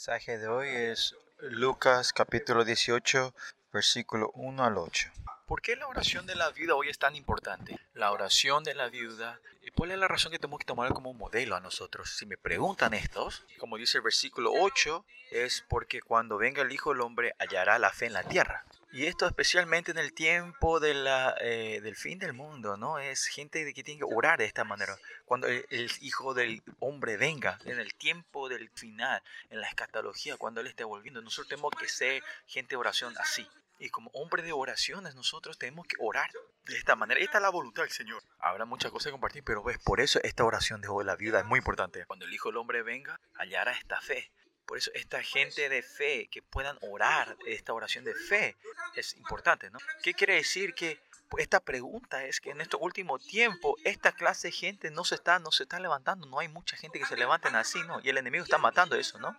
mensaje de hoy es Lucas capítulo 18, versículo 1 al 8. ¿Por qué la oración de la viuda hoy es tan importante? La oración de la viuda, ¿y cuál es la razón que tenemos que tomar como modelo a nosotros? Si me preguntan estos, como dice el versículo 8, es porque cuando venga el Hijo del Hombre hallará la fe en la tierra. Y esto especialmente en el tiempo de la, eh, del fin del mundo, ¿no? Es gente que tiene que orar de esta manera. Cuando el, Hijo del Hombre venga, en el tiempo del final, en la escatología, cuando Él esté volviendo, nosotros tenemos que ser gente de oración así. Y como hombre de oraciones, nosotros tenemos que orar de esta manera. Esta es la voluntad del Señor. Habrá muchas cosas que compartir, pero ves, por eso esta oración de la viuda es muy importante. Cuando el Hijo del Hombre venga, hallará esta fe. Por eso esta gente de fe, que puedan orar esta oración de fe, es importante, ¿no? ¿Qué quiere decir que esta pregunta es que en este último tiempo esta clase de gente no se está, no se está levantando, no hay mucha gente que se levanten así, ¿no? Y el enemigo está matando eso, ¿no?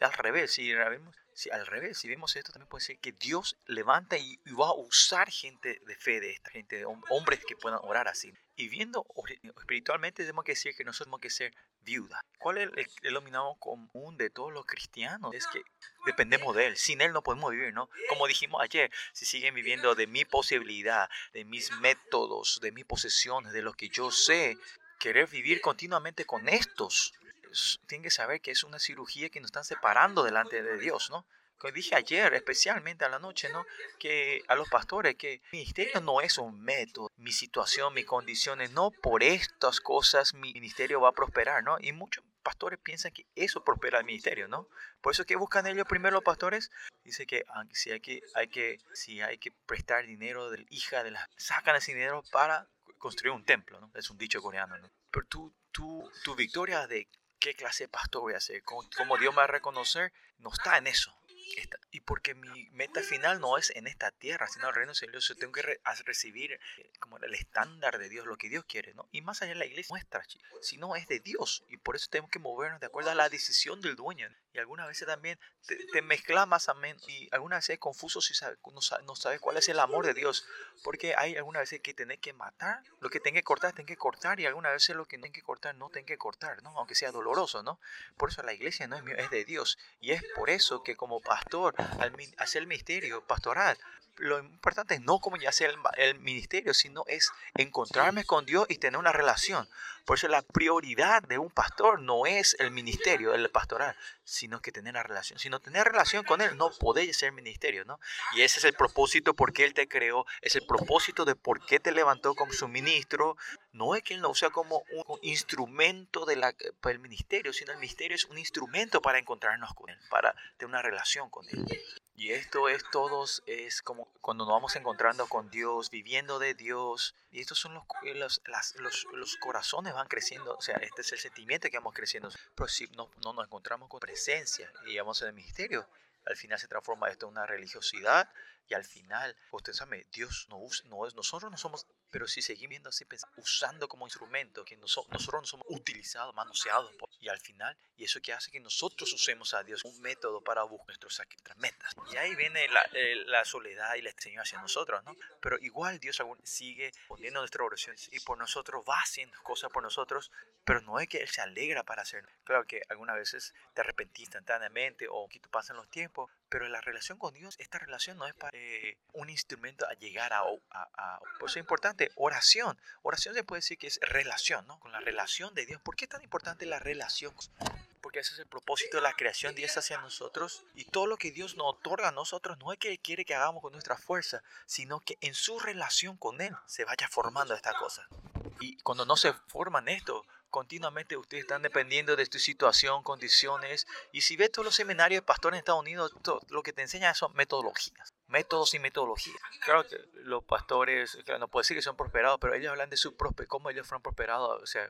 Al revés, si si al revés, si vemos esto también puede ser que Dios levanta y, va a usar gente de fe de esta gente, hombres que puedan orar así. Y viendo espiritualmente tenemos que decir que nosotros tenemos que ser viuda. ¿Cuál es el denominador común de todos los cristianos? Es que dependemos de Él. Sin Él no podemos vivir, ¿no? Como dijimos ayer, si siguen viviendo de mi posibilidad, de mis métodos, de mis posesiones, de lo que yo sé, querer vivir continuamente con estos, tienen que saber que es una cirugía que nos están separando delante de Dios, ¿no? Como dije ayer, especialmente a la noche, ¿no? Que a los pastores, que mi ministerio no es un método, mi situación, mis condiciones, no por estas cosas mi ministerio va a prosperar, ¿no? Y muchos pastores piensan que eso prospera el ministerio, ¿no? Por eso que buscan ellos primero los pastores, dice que si hay que, hay que, si hay que prestar dinero de la hija de la, sacan ese dinero para construir un templo, ¿no? Es un dicho coreano, ¿no? Pero tú, tú, tu victoria de qué clase de pastor voy a ser, cómo, Dios me va a reconocer, no está en eso y porque mi meta final no es en esta tierra, sino el reino Dios. Yo tengo que recibir eh, como el estándar de Dios, lo que Dios quiere, ¿no? Y más allá de la iglesia nuestra, no es de Dios. Y por eso tenemos que movernos de acuerdo a la decisión del dueño. Y algunas veces también te, te mezcla más menos Y algunas veces es confuso si no, sabes cuál es el amor de Dios. Porque hay algunas veces que tenés que matar. Lo que tenés que cortar, tenés que cortar. Y algunas veces lo que tenés que cortar, no tenés que cortar, ¿no? Aunque sea doloroso, ¿no? Por eso la iglesia no es mío, es de Dios. Y es por eso que como pastor, al hacer el ministerio pastoral, lo importante es no como ya sea el, ministerio, sino es encontrarme con Dios y tener una relación. Por eso la prioridad de un pastor no es el ministerio, el pastoral, sino que tener la relación. Si no tener relación con Él, no podéis ser ministerio, ¿no? Y ese es el propósito por qué Él te creó, es el propósito de por qué te levantó como su ministro. No es que Él no sea como un instrumento del el ministerio, sino el ministerio es un instrumento para encontrarnos con Él, para tener una relación con Él. Y esto es todos, es como cuando nos vamos encontrando con Dios, viviendo de Dios. Y estos son los, los, los, los, corazones van creciendo. O sea, este es el sentimiento que vamos creciendo. Pero si no, no nos encontramos con presencia y vamos en el misterio, al final se transforma esto en una religiosidad y al final, usted Dios no, usa, no es, nosotros no somos, pero si seguimos viendo así, usando como instrumento, que nosotros no somos utilizados, manoseados, y al final, y eso que hace que nosotros usemos a Dios un método para buscar nuestras metas. Y ahí viene la, eh, soledad y la extraño hacia nosotros, ¿no? Pero igual Dios sigue poniendo nuestras oraciones y por nosotros va haciendo cosas por nosotros, pero no es que Él se alegra para hacer. Claro que algunas veces te arrepentís instantáneamente o que pasan los tiempos, pero la relación con Dios, esta relación no es para eh, un instrumento a llegar a, a, Por eso es importante, oración. Oración se puede decir que es relación, ¿no? Con la relación de Dios. ¿Por qué es tan importante la relación? Porque ese es el propósito de la creación de Dios hacia nosotros. Y todo lo que Dios nos otorga a nosotros no es que quiere que hagamos con nuestra fuerza, sino que en su relación con Él se vaya formando esta cosa. Y cuando no se forman esto, continuamente ustedes están dependiendo de tu situación, condiciones. Y si ves todos los seminarios de pastores en Estados Unidos, lo que te enseñan son metodologías. Métodos y metodologías. Claro que los pastores, no puedo decir que son prosperados, pero ellos hablan de su prospe, cómo ellos fueron prosperados. O sea,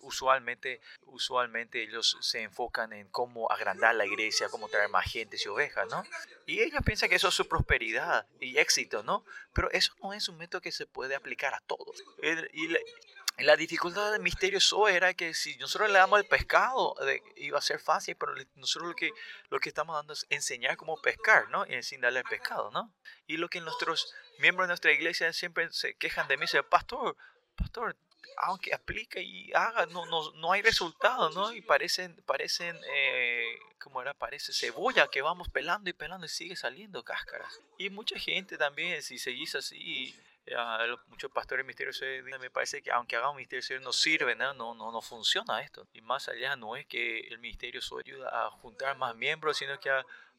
usualmente, usualmente ellos se enfocan en cómo agrandar la iglesia, cómo traer más gente y ovejas, ¿no? Y ellos piensan que eso es su prosperidad y éxito, ¿no? Pero eso no es un método que se puede aplicar a todos. Y la dificultad del misterio eso era que si nosotros le damos el pescado, iba a ser fácil, pero nosotros lo que, lo que estamos dando es enseñar cómo pescar, ¿no? Y sin darle el pescado, ¿no? Y lo que nuestros miembros de nuestra iglesia siempre se quejan de mí, dicen, pastor, pastor, aunque aplique y haga, no, no, no hay resultados, ¿no? Y parecen, parecen eh, como era, parece cebolla que vamos pelando y pelando y sigue saliendo cáscaras. Y mucha gente también, si seguís así, muchos pastores misteriosos me parece que aunque hagan un misterio no sirve, ¿no? No, no, funciona esto. Y más allá no es que el misterio solo ayuda a juntar más miembros, sino que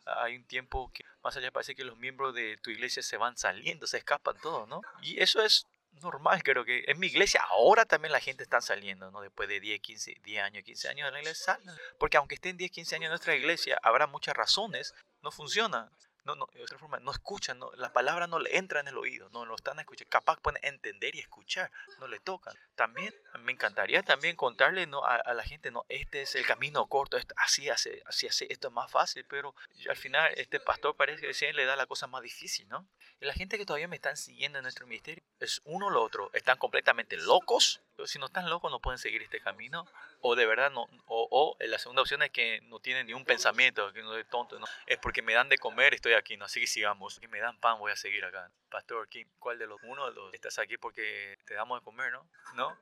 hay un tiempo que más allá parece que los miembros de tu iglesia se van saliendo, se escapan todos, ¿no? Y eso es normal, creo que en mi iglesia ahora también la gente está saliendo, ¿no? Después de 10, 15, 10 años, 15 años de la iglesia Porque aunque estén 10, 15 años en nuestra iglesia, habrá muchas razones, no funciona no, no, de otra forma, no escuchan, no, la palabra no le entra en el oído, no lo están escuchando, capaz pueden entender y escuchar, no le tocan. También me encantaría también contarle ¿no? a, la gente, no, este es el camino corto, así hace, así hace, esto es más fácil, pero al final este pastor parece que siempre le da la cosa más difícil, ¿no? Y la gente que todavía me están siguiendo en nuestro ministerio es uno o lo otro, están completamente locos, si no están locos no pueden seguir este camino, o de verdad no, o, o la segunda opción es que no tienen ni un pensamiento, que no es tonto, ¿no? Es porque me dan de comer, estoy aquí, ¿no? Así que sigamos. Y me dan pan, voy a seguir acá. Pastor, ¿cuál de los uno de los estás aquí porque te damos de comer, no? ¿No?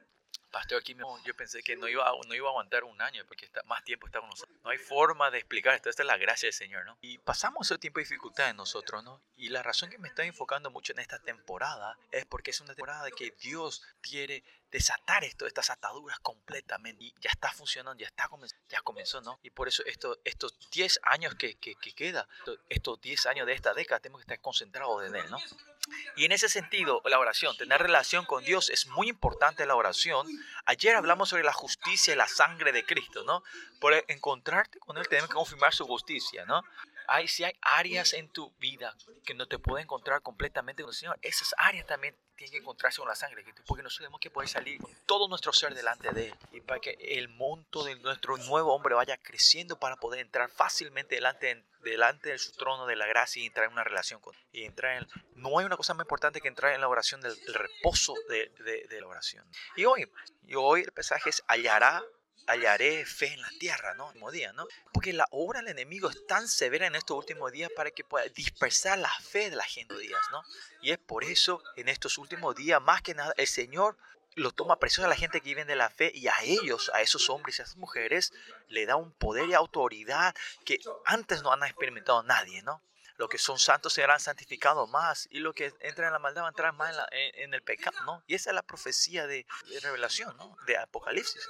Pastor, aquí yo pensé que no iba, no iba a aguantar un año porque está, más tiempo está con nosotros. No hay forma de explicar esto. Esta es la gracia del Señor, ¿no? Y pasamos ese tiempo de dificultad en nosotros, ¿no? Y la razón que me estoy enfocando mucho en esta temporada es porque es una temporada que Dios quiere desatar esto, estas ataduras completamente. Y ya está funcionando, ya, está ya comenzó, ¿no? Y por eso esto, estos 10 años que, que, que queda, estos 10 años de esta década, tenemos que estar concentrados en Él, ¿no? Y en ese sentido, la oración, tener relación con Dios es muy importante la oración. Ayer hablamos sobre la justicia y la sangre de Cristo, ¿no? Por encontrarte con Él tenemos que confirmar su justicia, ¿no? Hay, si hay áreas en tu vida que no te pueden encontrar completamente con el Señor, esas áreas también tienen que encontrarse con la sangre, porque nosotros tenemos que poder salir con todo nuestro ser delante de Él y para que el monto de nuestro nuevo hombre vaya creciendo para poder entrar fácilmente delante, delante de su trono de la gracia y entrar en una relación con Él. Y entrar en, no hay una cosa más importante que entrar en la oración del reposo de, de, de, la oración. Y hoy, y hoy el pasaje es hallará hallaré fe en la tierra, ¿no? Último día, ¿no? Porque la obra del enemigo es tan severa en estos últimos días para que pueda dispersar la fe de la gente días, ¿no? Y es por eso en estos últimos días, más que nada, el Señor lo toma precioso a la gente que vive de la fe y a ellos, a esos hombres y a esas mujeres, le da un poder y autoridad que antes no han experimentado nadie, ¿no? Los que son santos serán santificados más y los que entran en la maldad van a entrar más en, el pecado, ¿no? Y esa es la profecía de, revelación, ¿no? De Apocalipsis.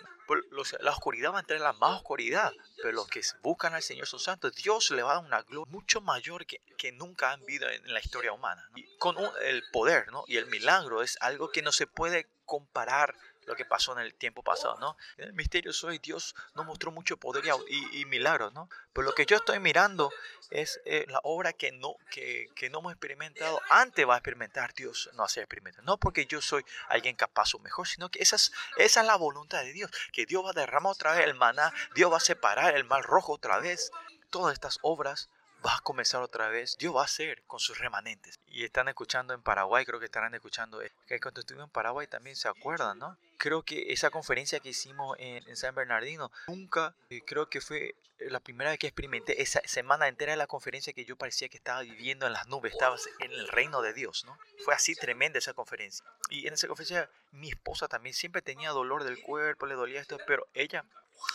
la oscuridad va a entrar en la más oscuridad, pero los que buscan al Señor son santos. Dios le va a dar una gloria mucho mayor que, que nunca han visto en la historia humana. Y con el poder, ¿no? Y el milagro es algo que no se puede comparar lo que pasó en el tiempo pasado, ¿no? En el misterio soy Dios nos mostró mucho poder y, y, milagros, ¿no? Pero lo que yo estoy mirando es eh, la obra que no, que, que, no hemos experimentado. Antes va a experimentar Dios, no hacer experimentar. No porque yo soy alguien capaz o mejor, sino que esa es, esa es la voluntad de Dios. Que Dios va a derramar otra vez el maná, Dios va a separar el mal rojo otra vez. Todas estas obras va a comenzar otra vez, Dios va a hacer con sus remanentes. Y están escuchando en Paraguay, creo que estarán escuchando, eh, que cuando estuvimos en Paraguay también se acuerdan, ¿no? Creo que esa conferencia que hicimos en, San Bernardino, nunca, eh, creo que fue la primera vez que experimenté esa semana entera de la conferencia que yo parecía que estaba viviendo en las nubes, estaba en el reino de Dios, ¿no? Fue así tremenda esa conferencia. Y en esa conferencia mi esposa también siempre tenía dolor del cuerpo, le dolía esto, pero ella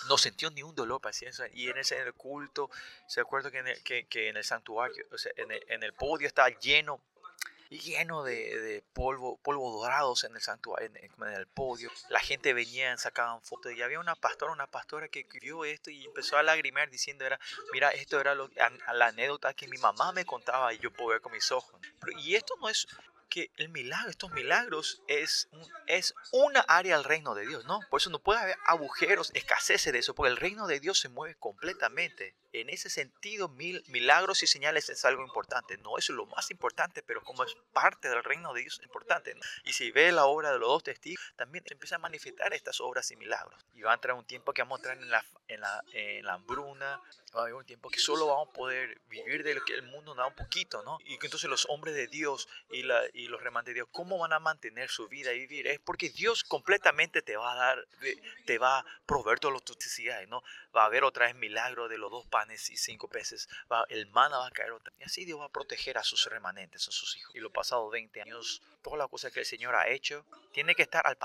no sintió ni un dolor paciencia y en ese culto se acuerda que en el, que, que en el santuario o sea, en, el, en el podio estaba lleno lleno de, de, polvo polvo dorados en el santuario en, el podio. La gente venía sacaban fotos y había una pastora una pastora que vio esto y empezó a lagrimear diciendo era mira esto era lo, la anécdota que mi mamá me contaba y yo puedo ver con mis ojos y esto no es que el milagro, estos milagros es, es una área del reino de Dios, ¿no? Por eso no puede haber agujeros, escaseces de eso, porque el reino de Dios se mueve completamente. En ese sentido, mil, milagros y señales es algo importante. No es lo más importante, pero como es parte del reino de Dios es importante. Y si ve la obra de los dos testigos, también se empieza a manifestar estas obras y milagros. Y va a entrar un tiempo que vamos a entrar en la, en la, en la hambruna, va a haber un tiempo que solo vamos a poder vivir de lo que el mundo da un poquito, ¿no? Y que entonces los hombres de Dios y, la, y los remanentes de Dios, ¿cómo van a mantener su vida y vivir? Es porque Dios completamente te va a dar, te va a proveer todas tus necesidades, ¿no? Va a haber otra vez milagro de los dos panes y cinco peces, va, el mana va a caer otra Y así Dios va a proteger a sus remanentes, a sus hijos. Y los pasados 20 años, todas las cosas que el Señor ha hecho, tiene que estar al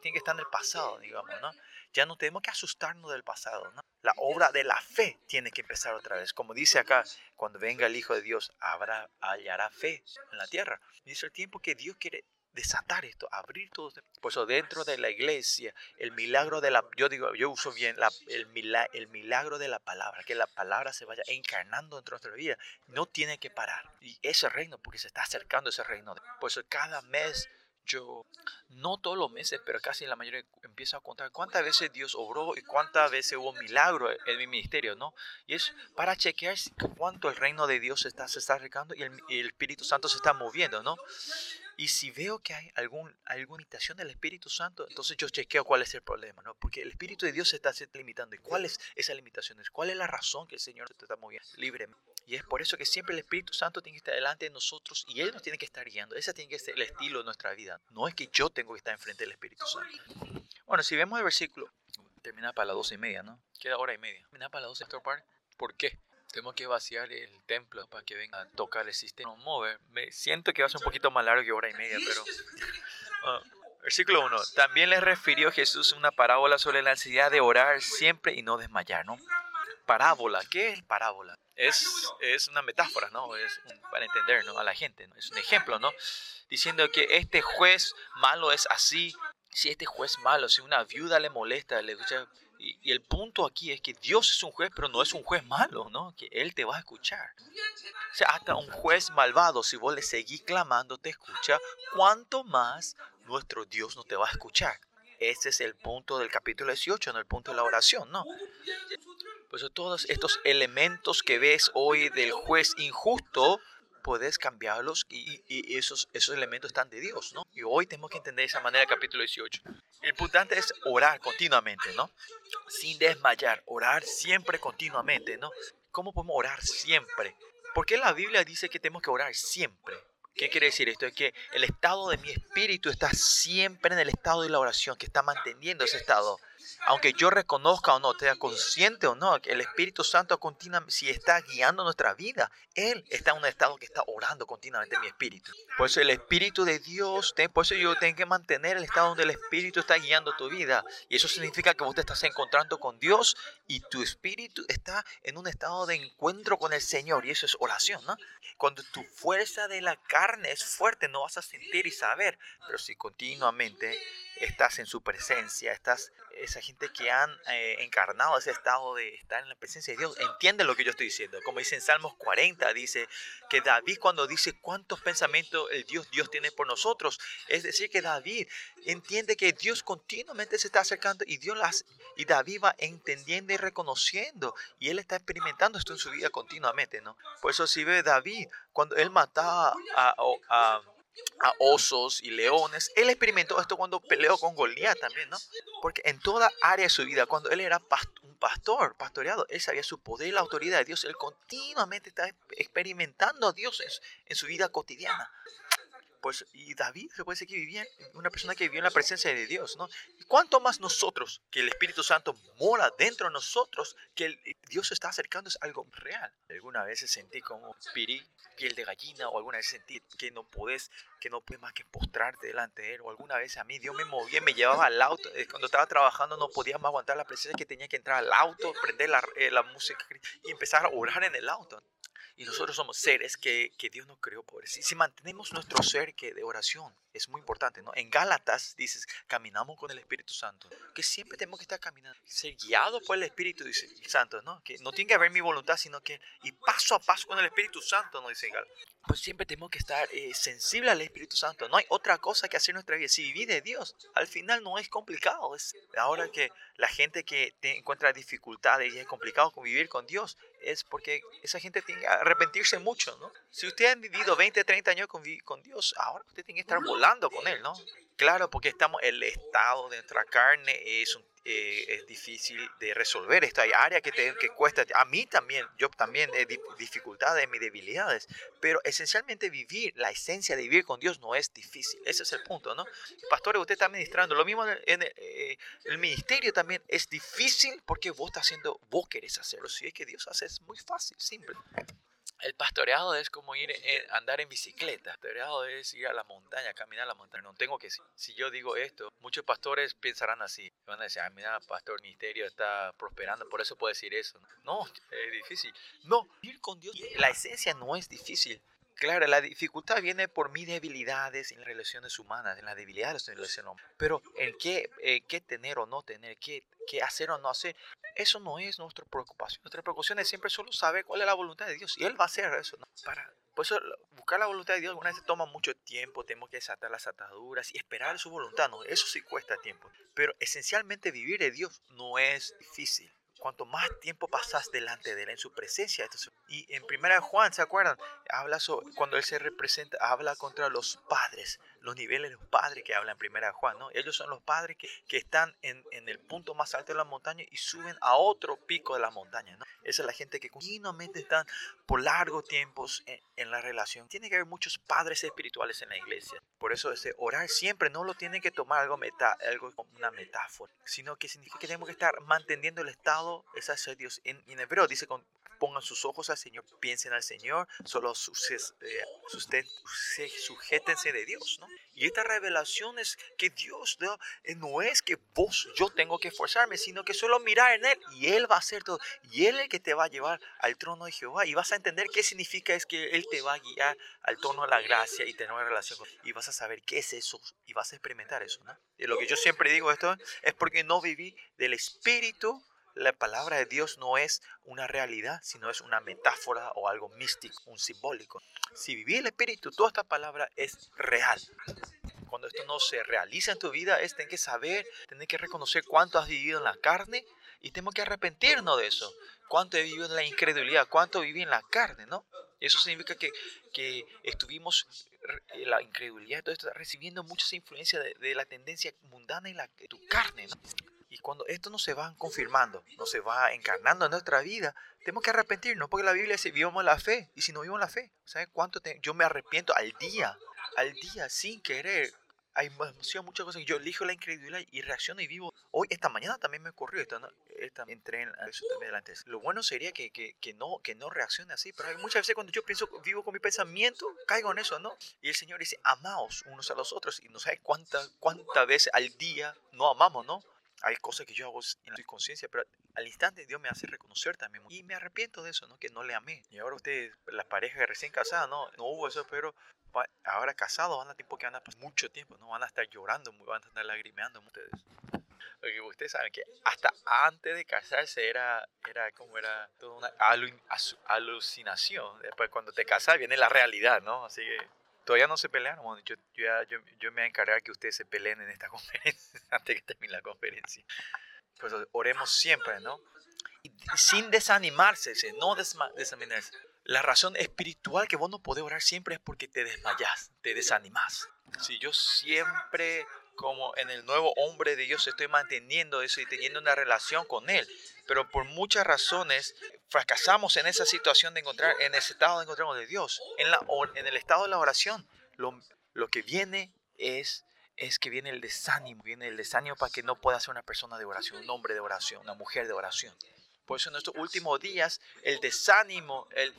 tiene que estar en el pasado, digamos, ¿no? Ya no tenemos que asustarnos del pasado, ¿no? La obra de la fe tiene que empezar otra vez. Como dice acá, cuando venga el Hijo de Dios, habrá, hallará fe en la tierra. Y es el tiempo que Dios quiere desatar esto, abrir todo. Por eso dentro de la iglesia, el milagro de la, yo digo, yo uso bien la, el, milagro, el milagro de la palabra, que la palabra se vaya encarnando dentro de nuestra vida, no tiene que parar. Y ese reino, porque se está acercando ese reino. Por eso cada mes yo, no todos los meses, pero casi la mayoría, empiezo a contar cuántas veces Dios obró y cuántas veces hubo milagro en mi ministerio, ¿no? Y es para chequear cuánto el reino de Dios está, se está acercando y el, el Espíritu Santo se está moviendo, ¿no? Y si veo que hay algún, alguna limitación del Espíritu Santo, entonces yo chequeo cuál es el problema, ¿no? Porque el Espíritu de Dios se está limitando. ¿Y cuáles esas limitaciones? ¿Cuál es la razón que el Señor se está moviendo libremente? Y es por eso que siempre el Espíritu Santo tiene que estar delante de nosotros y Él nos tiene que estar guiando. Ese tiene que ser el estilo de nuestra vida. No es que yo tengo que estar enfrente del Espíritu Santo. Bueno, si vemos el versículo, termina para las doce y media, ¿no? Queda hora y media. Termina para las doce, ¿Por qué? Tenemos que vaciar el templo para que venga a tocar el sistema. Mover. Me siento que va a ser un poquito más largo que hora y media, pero... Uh, versículo 1. También le refirió Jesús una parábola sobre la necesidad de orar siempre y no desmayar, ¿no? Parábola. ¿Qué es parábola? Es, es una metáfora, ¿no? Es para entender ¿no? a la gente, ¿no? Es un ejemplo, ¿no? Diciendo que este juez malo es así. Si este juez malo, si una viuda le molesta, le escucha y, el punto aquí es que Dios es un juez, pero no es un juez malo, ¿no? Que Él te va a escuchar. O sea, hasta un juez malvado, si vos le seguís clamando, te escucha, ¿cuánto más nuestro Dios no te va a escuchar? Ese es el punto del capítulo 18, no el punto de la oración, ¿no? Por eso todos estos elementos que ves hoy del juez injusto, puedes cambiarlos y, esos, esos elementos están de Dios, ¿no? Y hoy tenemos que entender de esa manera el capítulo 18. El importante es orar continuamente, ¿no? Sin desmayar, orar siempre continuamente, ¿no? ¿Cómo podemos orar siempre? Porque la Biblia dice que tenemos que orar siempre. ¿Qué quiere decir esto? Es que el estado de mi espíritu está siempre en el estado de la oración, que está manteniendo ese estado aunque yo reconozca o no, sea consciente o no, el Espíritu Santo continuamente, si está guiando nuestra vida, Él está en un estado que está orando continuamente en mi espíritu. Por eso el Espíritu de Dios, por eso yo tengo que mantener el estado donde el Espíritu está guiando tu vida. Y eso significa que vos te estás encontrando con Dios y tu espíritu está en un estado de encuentro con el Señor. Y eso es oración, ¿no? Cuando tu fuerza de la carne es fuerte, no vas a sentir y saber. Pero si continuamente estás en su presencia, estás esa gente que han eh, encarnado ese estado de estar en la presencia de Dios, entiende lo que yo estoy diciendo. Como dice en Salmos 40, dice que David cuando dice cuántos pensamientos el Dios Dios tiene por nosotros, es decir, que David entiende que Dios continuamente se está acercando y Dios las y David va entendiendo y reconociendo y él está experimentando esto en su vida continuamente, ¿no? Por eso si ve David cuando él mataba a, osos y leones. Él experimentó esto cuando peleó con Goliat también, ¿no? Porque en toda área de su vida, cuando él era un pastor, pastoreado, él sabía su poder y la autoridad de Dios. Él continuamente está experimentando a Dios en su vida cotidiana. Pues, y David se puede decir que vivía, una persona que vivió en la presencia de Dios, ¿no? ¿Cuánto más nosotros, que el Espíritu Santo mora dentro de nosotros, que el, Dios se está acercando, es algo real? Alguna vez sentí como pirí, piel de gallina, o alguna vez sentí que no puedes, que no puedes más que postrarte delante de Él, o alguna vez a mí Dios me movía, me llevaba al auto, eh, cuando estaba trabajando no podía más aguantar la presencia que tenía que entrar al auto, prender la, eh, la música y empezar a orar en el auto. Y nosotros somos seres que, que Dios nos creó por eso. Y si mantenemos nuestro ser que de oración, es muy importante, ¿no? En Gálatas dices, caminamos con el Espíritu Santo. Que siempre tenemos que estar caminando, ser guiados por el Espíritu dice, Santo, ¿no? Que no tiene que haber mi voluntad, sino que, y paso a paso con el Espíritu Santo, ¿no? Dice Gálatas. Pues siempre tenemos que estar eh, sensibles al Espíritu Santo. No hay otra cosa que hacer en nuestra vida. Si vivir de Dios, al final no es complicado. Es ahora que la gente que te encuentra dificultades y es complicado convivir con Dios, es porque esa gente tiene que arrepentirse mucho, ¿no? Si usted ha vivido 20, 30 años con, con Dios, ahora usted tiene que estar volando con Él, ¿no? Claro, porque estamos, el estado de nuestra carne es, eh, es difícil de resolver. Esto hay áreas que, te, que cuesta. A mí también, yo también he dificultades, mis debilidades. Pero esencialmente vivir, la esencia de vivir con Dios no es difícil. Ese es el punto, ¿no? Pastores, usted está ministrando. Lo mismo en el, eh, el ministerio también es difícil porque vos estás haciendo, vos querés hacerlo. Si es que Dios hace, es muy fácil, simple. El pastoreado es como ir eh, andar en bicicleta. El pastoreado es ir a la montaña, caminar a la montaña. No tengo que si yo digo esto, muchos pastores pensarán así. Van a decir, ah, mira, pastor, ministerio está prosperando, por eso puede decir eso. No, es difícil. No, ir con Dios, la esencia no es difícil. Claro, la dificultad viene por mis debilidades en las relaciones humanas, en las debilidades de las relaciones humanas. Pero en qué, eh, qué tener o no tener, qué, qué hacer o no hacer, eso no es nuestra preocupación. Nuestra preocupación es siempre solo saber cuál es la voluntad de Dios. Y Él va a hacer eso. ¿no? Para, por eso buscar la voluntad de Dios alguna vez toma mucho tiempo. Tenemos que desatar las ataduras y esperar su voluntad. ¿no? Eso sí cuesta tiempo. Pero esencialmente vivir de Dios no es difícil cuanto más tiempo pasas delante de él en su presencia. y en primera Juan, ¿se acuerdan? Habla cuando él se representa, habla contra los padres, los niveles de los padres que habla en primera Juan, ¿no? Ellos son los padres que, que están en, en, el punto más alto de la montaña y suben a otro pico de la montaña, ¿no? Esa es la gente que continuamente están por largos tiempos en, en, la relación. Tiene que haber muchos padres espirituales en la iglesia. Por eso ese orar siempre no lo tiene que tomar algo, meta, algo una metáfora, sino que significa que tenemos que estar manteniendo el estado, esa es Dios. En, en hebreo dice con pongan sus ojos al Señor, piensen al Señor, solo eh, sujétense de Dios, ¿no? Y esta revelación es que Dios eh, no es que vos, yo tengo que esforzarme, sino que solo mirar en Él y Él va a hacer todo. Y Él es el que te va a llevar al trono de Jehová. Y vas a entender qué significa es que Él te va a guiar al trono de la gracia y tener una relación con. Y vas a saber qué es eso y vas a experimentar eso, ¿no? Y lo que yo siempre digo esto es porque no viví del Espíritu la palabra de Dios no es una realidad, sino es una metáfora o algo místico, un simbólico. Si viví el Espíritu, toda esta palabra es real. Cuando esto no se realiza en tu vida, es tener que saber, tener que reconocer cuánto has vivido en la carne y tenemos que arrepentirnos de eso. Cuánto he vivido en la incredulidad, cuánto viví en la carne, ¿no? Eso significa que, que estuvimos la incredulidad, todo esto recibiendo muchas influencias de, de, la tendencia mundana y la, de tu carne, ¿no? Y cuando esto no se va confirmando, no se va encarnando en nuestra vida, tenemos que arrepentirnos, porque la Biblia dice, vivamos la fe. Y si no vivimos la fe, ¿sabes cuánto yo me arrepiento al día? Al día, sin querer. Hay muchas cosas yo elijo la incredulidad y reacciono y vivo. Hoy, esta mañana también me ocurrió, esta, esta, entré en eso también delante. Lo bueno sería que, que, que, no, que no reaccione así, pero hay muchas veces cuando yo pienso, vivo con mi pensamiento, caigo en eso, ¿no? Y el Señor dice, amaos unos a los otros. Y no sabes cuántas cuántas veces al día no amamos, ¿no? Hay cosas que yo hago en la conciencia, pero al instante Dios me hace reconocer también. Y me arrepiento de eso, ¿no? Que no le amé. Y ahora ustedes, las parejas recién casadas, no, no hubo eso, pero ahora casados van a tiempo que van a pasar mucho tiempo, ¿no? Van a estar llorando, van a estar lagrimeando ustedes. Porque ustedes saben que hasta antes de casarse era, era como era toda una alucinación. Después cuando te casas viene la realidad, ¿no? Así que Todavía no se pelearon. yo, yo, yo, yo, me voy a encargar que ustedes se peleen en esta conferencia antes que termine la conferencia. Pues oremos siempre, ¿no? Y sin desanimarse, no desanimarse. La razón espiritual que vos no podés orar siempre es porque te desmayas, te desanimas. Si yo siempre como en el nuevo hombre de Dios estoy manteniendo eso y teniendo una relación con Él. Pero por muchas razones fracasamos en esa situación de encontrar, en ese estado de encontrarnos de Dios. En, la, en el estado de la oración, lo, lo que viene es es que viene el desánimo, viene el desánimo para que no pueda ser una persona de oración, un hombre de oración, una mujer de oración. Por eso en estos últimos días el desánimo, el,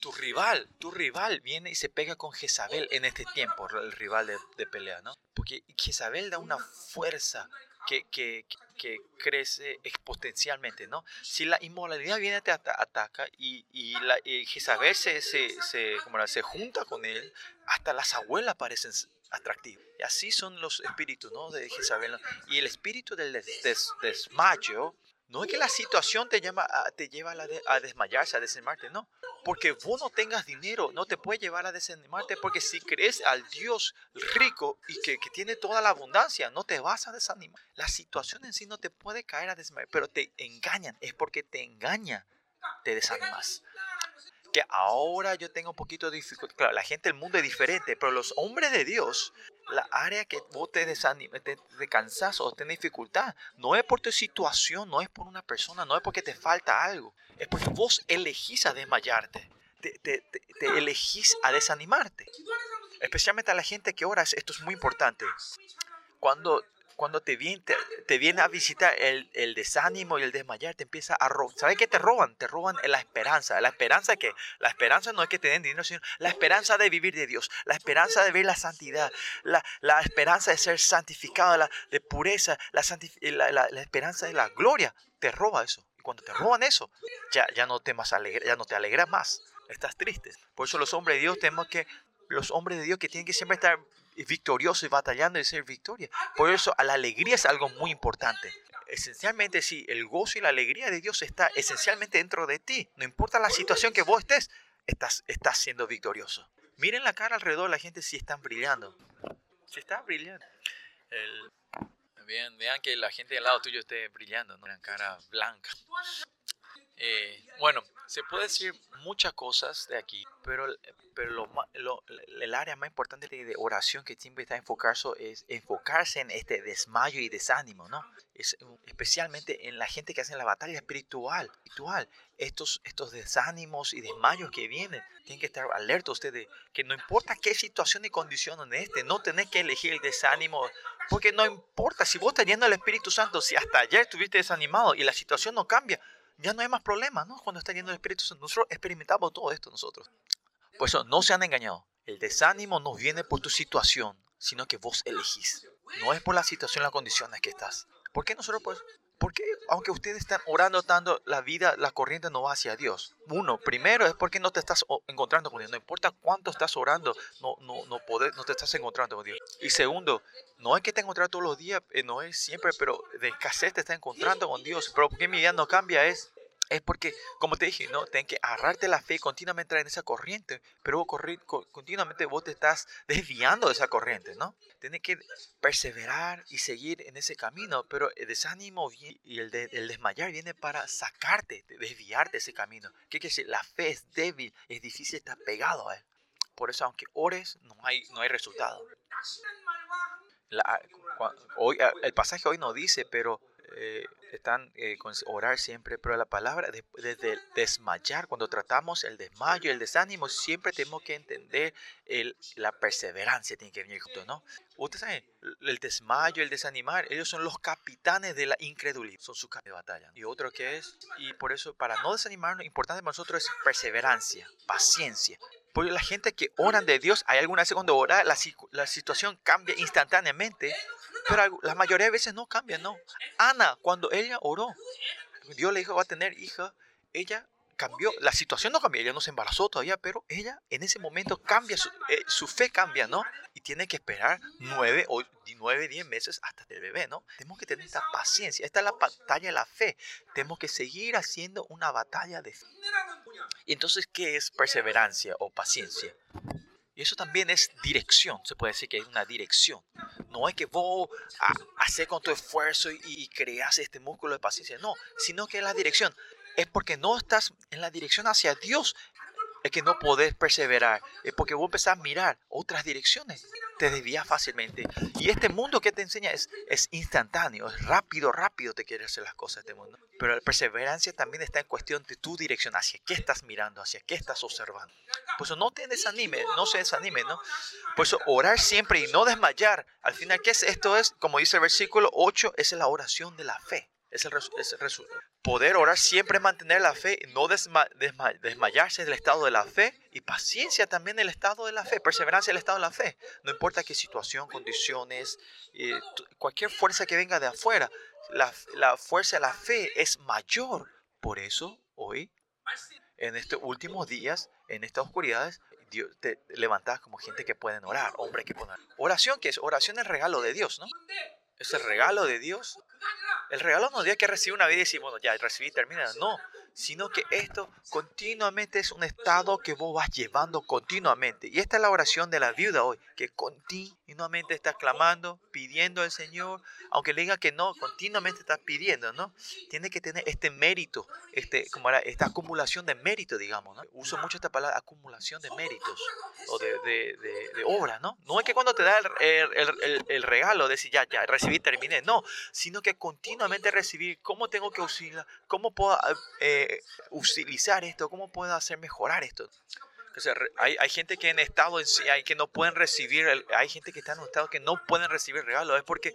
tu rival, tu rival viene y se pega con Jezabel en este tiempo, el rival de, de pelea, ¿no? Porque Jezabel da una fuerza que, que, crece exponencialmente, ¿no? Si la inmoralidad viene te ataca y, y, la, Jezabel se, se, se, como se junta con él, hasta las abuelas parecen atractivas. Y así son los espíritus, ¿no? De Jezabel. Y el espíritu del desmayo no es que la situación te, llama, te lleva a, desmayarse, a desanimarte, no. Porque vos no tengas dinero, no te puede llevar a desanimarte, porque si crees al Dios rico y que, que, tiene toda la abundancia, no te vas a desanimar. La situación en sí no te puede caer a desmayar, pero te engañan, es porque te engaña, te desanimas que ahora yo tengo un poquito de dificultad. Claro, la gente del mundo es diferente, pero los hombres de Dios, la área que vos te desanimes, te, te cansas o tenés dificultad, no es por tu situación, no es por una persona, no es porque te falta algo, es porque vos elegís a desmayarte, te, te, te elegís a desanimarte. Especialmente a la gente que ora, esto es muy importante. Cuando cuando te viene, te, viene a visitar el, el, desánimo y el desmayar, te empieza a robar. ¿Sabes qué te roban? Te roban la esperanza. La esperanza que la esperanza no es que te den dinero, sino la esperanza de vivir de Dios, la esperanza de ver la santidad, la, la esperanza de ser santificado, la, de pureza, la, la, la, esperanza de la gloria. Te roba eso. Y cuando te roban eso, ya, ya, no, te más ya no te alegras más. Estás triste. Por eso los hombres de Dios tenemos que, los hombres de Dios que tienen que siempre estar victorioso y batallando y ser victoria. Por eso la alegría es algo muy importante. Esencialmente sí, el gozo y la alegría de Dios está esencialmente dentro de ti. No importa la situación que vos estés, estás, estás siendo victorioso. Miren la cara alrededor de la gente si están brillando. Si está brillando. Bien, vean que la gente al lado tuyo esté brillando, ¿no? Una cara blanca. Eh, bueno, se puede decir muchas cosas de aquí, pero, pero lo, lo, el área más importante de oración que siempre está enfocarse es enfocarse en este desmayo y desánimo, ¿no? Es, especialmente en la gente que hace la batalla espiritual. espiritual. Estos, estos desánimos y desmayos que vienen, tienen que estar alerta ustedes, que no importa qué situación y condición en este, no tenés que elegir el desánimo, porque no importa, si vos estás lleno del Espíritu Santo, si hasta ayer estuviste desanimado y la situación no cambia, ya no hay más problemas, ¿no? Cuando está yendo el Espíritu Santo. Nosotros experimentamos todo esto nosotros. Por eso no se han engañado. El desánimo no viene por tu situación, sino que vos elegís. No es por la situación, las condiciones que estás. ¿Por qué nosotros pues? Porque aunque ustedes están orando tanto, la vida, la corriente no va hacia Dios. Uno, primero es porque no te estás encontrando con Dios. No importa cuánto estás orando, no, no, no, poder, no te estás encontrando con Dios. Y segundo, no es que te encuentres todos los días, eh, no es siempre, pero de escasez te estás encontrando con Dios. Pero porque mi vida no cambia es es porque, como te dije, ¿no? Tienes que agarrarte la fe continuamente en esa corriente, pero continuamente vos te estás desviando de esa corriente, ¿no? Tienes que perseverar y seguir en ese camino, pero el desánimo y el, el desmayar viene para sacarte, desviarte de ese camino. ¿Qué quiere decir? La fe es débil, es difícil estar pegado a él. Por eso, aunque ores, no hay, no hay resultado. hoy, el pasaje hoy no dice, pero eh, están eh, con orar siempre, pero la palabra desde desmayar, cuando tratamos el desmayo, el desánimo, siempre tenemos que entender el, la perseverancia, tiene que venir junto, ¿no? Ustedes saben, el desmayo, el desanimar, ellos son los capitanes de la incredulidad, son su de batalla. Y otro que es, y por eso, para no desanimarnos, importante para nosotros es perseverancia, paciencia. Porque la gente que oran de Dios, hay alguna vez cuando ora, la, la situación cambia instantáneamente pero la mayoría de veces no cambia, ¿no? Ana, cuando ella oró, Dios le dijo va a tener hija, ella cambió, la situación no cambió, ella no se embarazó todavía, pero ella en ese momento cambia, su, eh, fe cambia, ¿no? Y tiene que esperar nueve o nueve, diez meses hasta el bebé, ¿no? Tenemos que tener esta paciencia, esta es la batalla de la fe, tenemos que seguir haciendo una batalla de fe. Y entonces, ¿qué es perseverancia o paciencia? Y eso también es dirección, se puede decir que es una dirección. No es que vos haces con tu esfuerzo y, creas este músculo de paciencia, no, sino que es la dirección. Es porque no estás en la dirección hacia Dios, es que no podés perseverar, es porque vos empezás a mirar otras direcciones te desvías fácilmente. Y este mundo que te enseña es, es instantáneo, es rápido, rápido te quiere hacer las cosas este mundo. Pero la perseverancia también está en cuestión de tu dirección, hacia qué estás mirando, hacia qué estás observando. Por eso no te desanimes, no se desanime, ¿no? Por eso orar siempre y no desmayar. Al final, ¿qué es esto? Es, como dice el versículo 8, es la oración de la fe. Es el, es poder orar siempre, mantener la fe, no desmayarse del estado de la fe y paciencia también el estado de la fe, perseverancia el estado de la fe. No importa qué situación, condiciones, eh, cualquier fuerza que venga de afuera, la, la fuerza de la fe es mayor. Por eso hoy, en estos últimos días, en estas oscuridades, Dios te levantas como gente que pueden orar, hombre que pueden orar. Oración, que es oración es regalo de Dios, ¿no? Es el regalo de Dios. El regalo no es que recibir una vida y decir, bueno, ya recibí, termina. No, sino que esto continuamente es un estado que vos vas llevando continuamente. Y esta es la oración de la viuda hoy, que continuamente está clamando, pidiendo al Señor, aunque le diga que no, continuamente está pidiendo, ¿no? Tiene que tener este mérito, este, como era, esta acumulación de mérito, digamos, ¿no? Uso mucho esta palabra, acumulación de méritos o de, de, de, obra, ¿no? No es que cuando te da el, el, el, regalo, decir, ya, ya, recibí, terminé, no, sino que continuamente recibir, ¿cómo tengo que usarla? ¿Cómo puedo... Eh, utilizar esto? ¿Cómo puedo hacer mejorar esto? hay, hay, gente que en estado en sí, hay que no pueden recibir, hay gente que está en un estado que no pueden recibir regalos, es porque,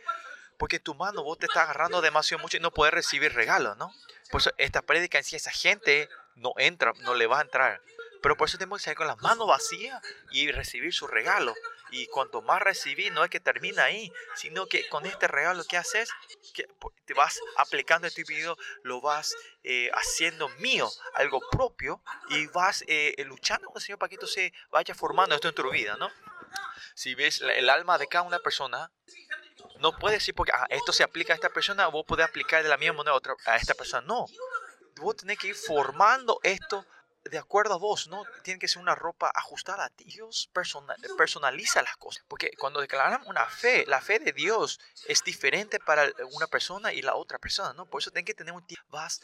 Porque tu mano vos te estás agarrando demasiado mucho y no puedes recibir regalos, ¿no? Por eso esta prédica en sí, esa gente no entra, no le va a entrar. Pero por eso tenemos que salir con las manos vacías y recibir su regalo. Y cuanto más recibir, no es que termina ahí, sino que con este regalo que haces, que te vas aplicando este video, lo vas eh, haciendo mío, algo propio, y vas eh, luchando con el Señor para que esto se vaya formando esto en tu vida, ¿no? Si ves el alma de cada una persona, no puedes decir porque ah, esto se aplica a esta persona, vos podés aplicar de la misma manera a, otra, a esta persona. No, vos tenés que ir formando esto de acuerdo a vos, ¿no? Tiene que ser una ropa ajustada a ti. Dios personaliza las cosas. Porque cuando declaramos una fe, la fe de Dios es diferente para una persona y la otra persona, ¿no? Por eso tienes que tener un tiempo, vas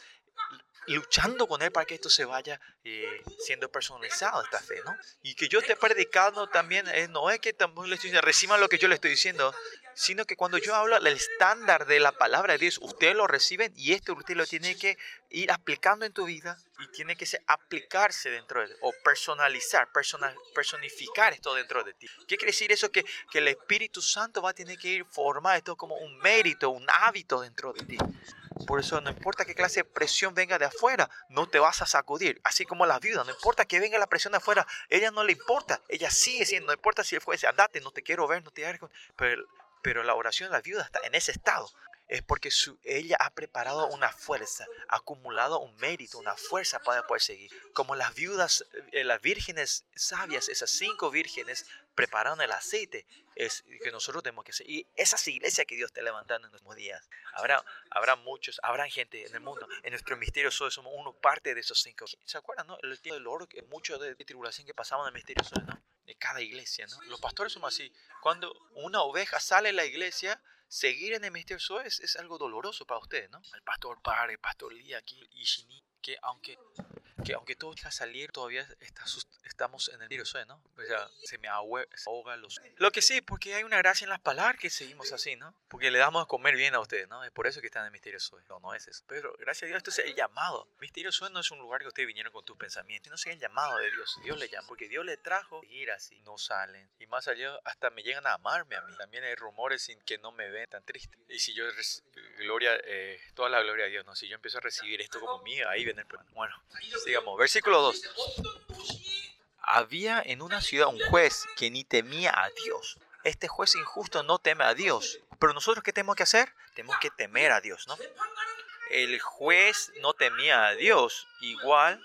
luchando con Él para que esto se vaya eh, siendo personalizado, esta fe, ¿no? Y que yo esté predicando también, eh, no es que tampoco le estoy diciendo, reciban lo que yo le estoy diciendo, sino que cuando yo hablo el estándar de la palabra de Dios, ustedes lo reciben y esto usted lo tiene que ir aplicando en tu vida y tiene que ser, aplicarse dentro de o personalizar, personal, personificar esto dentro de ti. ¿Qué quiere decir eso? Que, que el Espíritu Santo va a tener que ir formar esto como un mérito, un hábito dentro de ti. Por eso no importa qué clase de presión venga de afuera, no te vas a sacudir. Así como la viuda, no importa que venga la presión de afuera, ella no le importa. Ella sigue siendo, no importa si él fuese, andate, no te quiero ver, no te quiero Pero pero la oración de la viuda está en ese estado. Es porque ella ha preparado una fuerza, ha acumulado un mérito, una fuerza para poder seguir. Como las viudas, eh, las vírgenes sabias, esas cinco vírgenes prepararon el aceite, es que nosotros tenemos que hacer. Y esas iglesias que Dios está levantando en nuestros días. Habrá, habrá muchos, habrá gente en el mundo. En nuestro misterio somos uno parte de esos cinco. ¿Se acuerdan, no? El tiempo del oro, mucho de, tribulación que pasaban en el misterio ¿no? de cada iglesia, ¿no? Los pastores somos así. Cuando una oveja sale de la iglesia, seguir en el ministerio es, algo doloroso para ustedes, ¿no? El pastor Par, el pastor Lee aquí, y Shini, que aunque que aunque todo deja salir, todavía está, estamos en el tiro ¿no? O sea, se me ahoga los... Lo que sí, porque hay una gracia en las palabras que seguimos así, ¿no? Porque le damos a comer bien a ustedes, ¿no? Es por eso que están en el misterio Zoe. No, no es eso. Pero gracias a Dios, esto es el llamado. Misterio Zoe no es un lugar que ustedes vinieron con tus pensamientos, sino es el llamado de Dios. Dios le llama, porque Dios le trajo ir así. No salen. Y más allá, hasta me llegan a amarme a mí. También hay rumores sin que no me ven tan triste. Y si yo, gloria, eh, toda la gloria a Dios, ¿no? Si yo empiezo a recibir esto como mío, ahí viene el problema. Bueno, Versículo 2. Había en una ciudad un juez que ni temía a Dios. Este juez injusto no teme a Dios. Pero nosotros, ¿qué tenemos que hacer? Tenemos que temer a Dios, ¿no? El juez no temía a Dios. Igual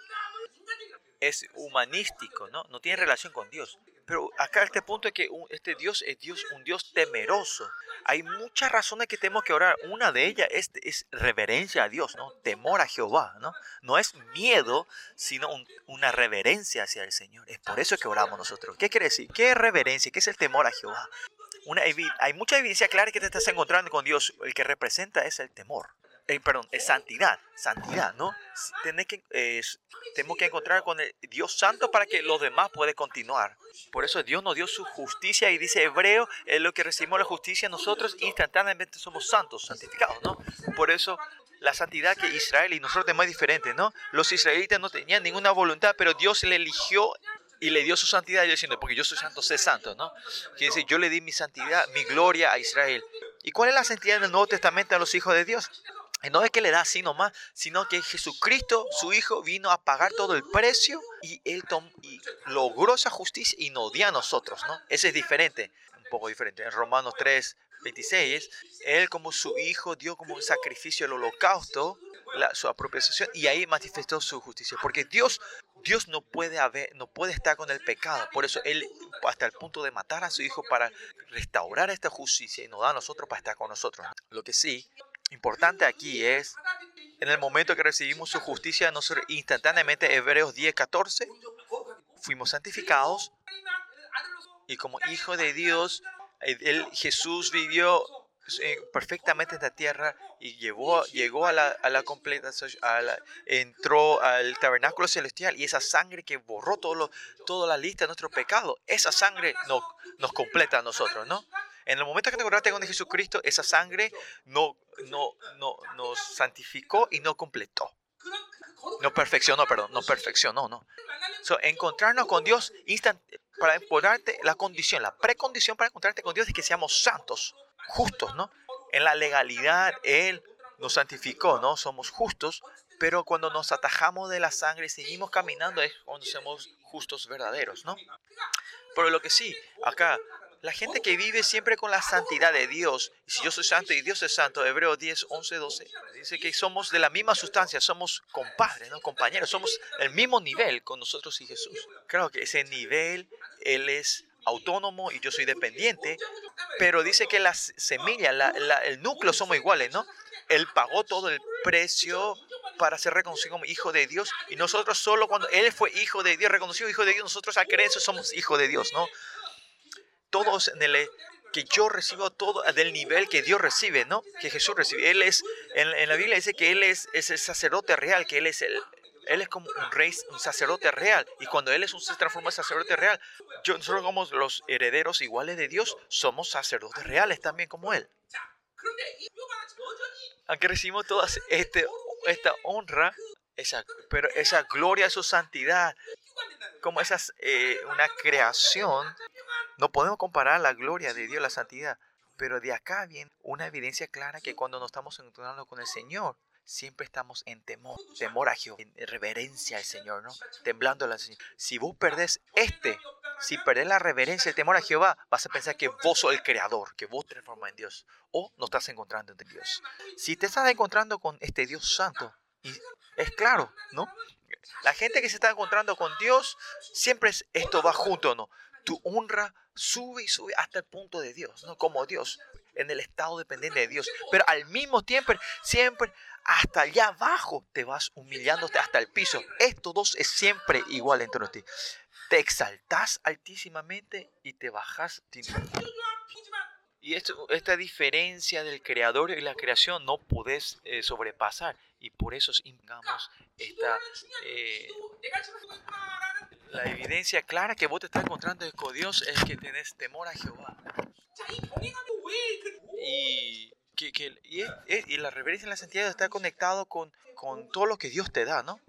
es humanístico, ¿no? No tiene relación con Dios. Pero acá este punto es que este Dios es Dios, un Dios temeroso. Hay muchas razones que tenemos que orar. Una de ellas es, es reverencia a Dios, ¿no? Temor a Jehová, ¿no? No es miedo, sino una reverencia hacia el Señor. Es por eso que oramos nosotros. ¿Qué quiere decir? ¿Qué es reverencia? ¿Qué es el temor a Jehová? Una, hay mucha evidencia clara que te estás encontrando con Dios. El que representa es el temor. Eh, perdón, es santidad, santidad, ¿no? Tenés que, tenemos que encontrar con el Dios santo para que los demás puedan continuar. Por eso Dios nos dio su justicia y dice Hebreo, es lo que recibimos la justicia, nosotros instantáneamente somos santos, santificados, ¿no? Por eso la santidad que Israel y nosotros tenemos es diferente, ¿no? Los israelitas no tenían ninguna voluntad, pero Dios le eligió y le dio su santidad y diciendo, porque yo soy santo, sé santo, ¿no? Quiere decir, yo le di mi santidad, mi gloria a Israel. ¿Y cuál es la santidad en el Nuevo Testamento a los hijos de Dios? No es que le da así nomás, sino que Jesucristo, su Hijo, vino a pagar todo el precio y Él y logró esa justicia y nos dio a nosotros, ¿no? Ese es diferente, un poco diferente. En Romanos 3, 26, Él como su Hijo dio como un sacrificio el holocausto, su apropiación, y ahí manifestó su justicia. Porque Dios, Dios no puede, haber, no puede estar con el pecado. Por eso Él, hasta el punto de matar a su Hijo para restaurar esta justicia y nos da a nosotros para estar con nosotros. Lo que sí, importante aquí es, en el momento que recibimos su justicia, nosotros instantáneamente, Hebreos 10, 14, fuimos santificados y como hijo de Dios, el, Jesús vivió eh, perfectamente en la tierra y llevó, llegó a la, a la completa, a entró al tabernáculo celestial y esa sangre que borró todo toda la lista de nuestro pecado, esa sangre nos, nos completa a nosotros, ¿no? En el momento que te encontraste con Jesucristo, esa sangre no, no, no, nos santificó y no completó. No perfeccionó, perdón, no perfeccionó, no. So, encontrarnos con Dios instant, para ponerte la condición, la precondición para encontrarte con Dios es que seamos santos, justos, ¿no? En la legalidad Él nos santificó, ¿no? Somos justos, pero cuando nos atajamos de la sangre y seguimos caminando es cuando somos justos verdaderos, ¿no? Pero lo que sí, acá, la gente que vive siempre con la santidad de Dios, y si yo soy santo y Dios es santo, Hebreos 10, 11, 12, dice que somos de la misma sustancia, somos compadres, ¿no? compañeros, somos el mismo nivel con nosotros y Jesús. Claro que ese nivel, Él es autónomo y yo soy dependiente, pero dice que las semillas, el núcleo somos iguales, ¿no? Él pagó todo el precio para ser reconocido como hijo de Dios y nosotros solo cuando Él fue hijo de Dios, reconocido hijo de Dios, nosotros al creer eso somos hijos de Dios, ¿no? Todos en el que yo recibo todo del nivel que Dios recibe, ¿no? Que Jesús recibe. Él es, en, la Biblia dice que Él es, es el sacerdote real, que Él es el, él es como un rey, un sacerdote real. Y cuando Él es un, se transforma en sacerdote real, yo, nosotros como los herederos iguales de Dios, somos sacerdotes reales también como Él. Aunque recibimos toda este, esta honra, esa, pero esa gloria, su santidad, como esa eh, una creación, no podemos comparar la gloria de Dios, la santidad. Pero de acá viene una evidencia clara que cuando nos estamos encontrando con el Señor, siempre estamos en temor, temor a Jehová, en reverencia al Señor, ¿no? Temblando al Señor. Si vos perdés este, si perdés la reverencia, el temor a Jehová, vas a pensar que vos sos el creador, que vos transformas en Dios, o no estás encontrando en Dios. Si te estás encontrando con este Dios santo, y es claro, ¿no? La gente que se está encontrando con Dios, siempre esto va junto, ¿no? Tu honra sube y sube hasta el punto de Dios, ¿no? Como Dios, en el estado dependiente de Dios. Pero al mismo tiempo, siempre hasta allá abajo te vas humillándote hasta el piso. Esto dos es siempre igual entre ti. Te exaltas altísimamente y te bajas. Y esto, esta diferencia del creador y la creación no puedes eh, sobrepasar. Y por eso ingamos esta, eh, la evidencia clara que vos te estás encontrando con Dios es que tenés temor a Jehová. Y que, y, la reverencia en la santidad está conectado con, con todo lo que Dios te da, ¿no?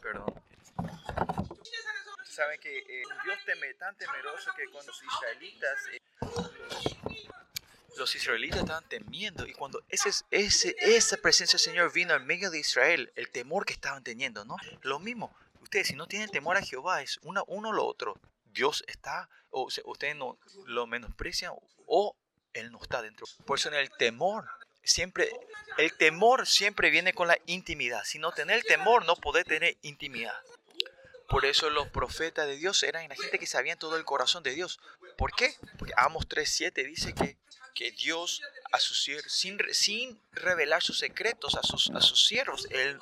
Perdón. Saben que eh, Dios teme, tan temeroso que cuando los israelitas, eh, los israelitas estaban temiendo y cuando ese, ese, esa presencia del Señor vino en medio de Israel, el temor que estaban teniendo, ¿no? Lo mismo, ustedes si no tienen temor a Jehová es una, uno lo otro. Dios está, o ustedes no lo menosprecian, o Él no está dentro. Por eso en el temor, siempre, el temor siempre viene con la intimidad. Si no tener el temor, no poder tener intimidad. Por eso los profetas de Dios eran la gente que sabían todo el corazón de Dios. ¿Por qué? Porque Amos 3.7 dice que, que Dios a sus siervos, sin, sin revelar sus secretos a sus, a sus siervos, Él,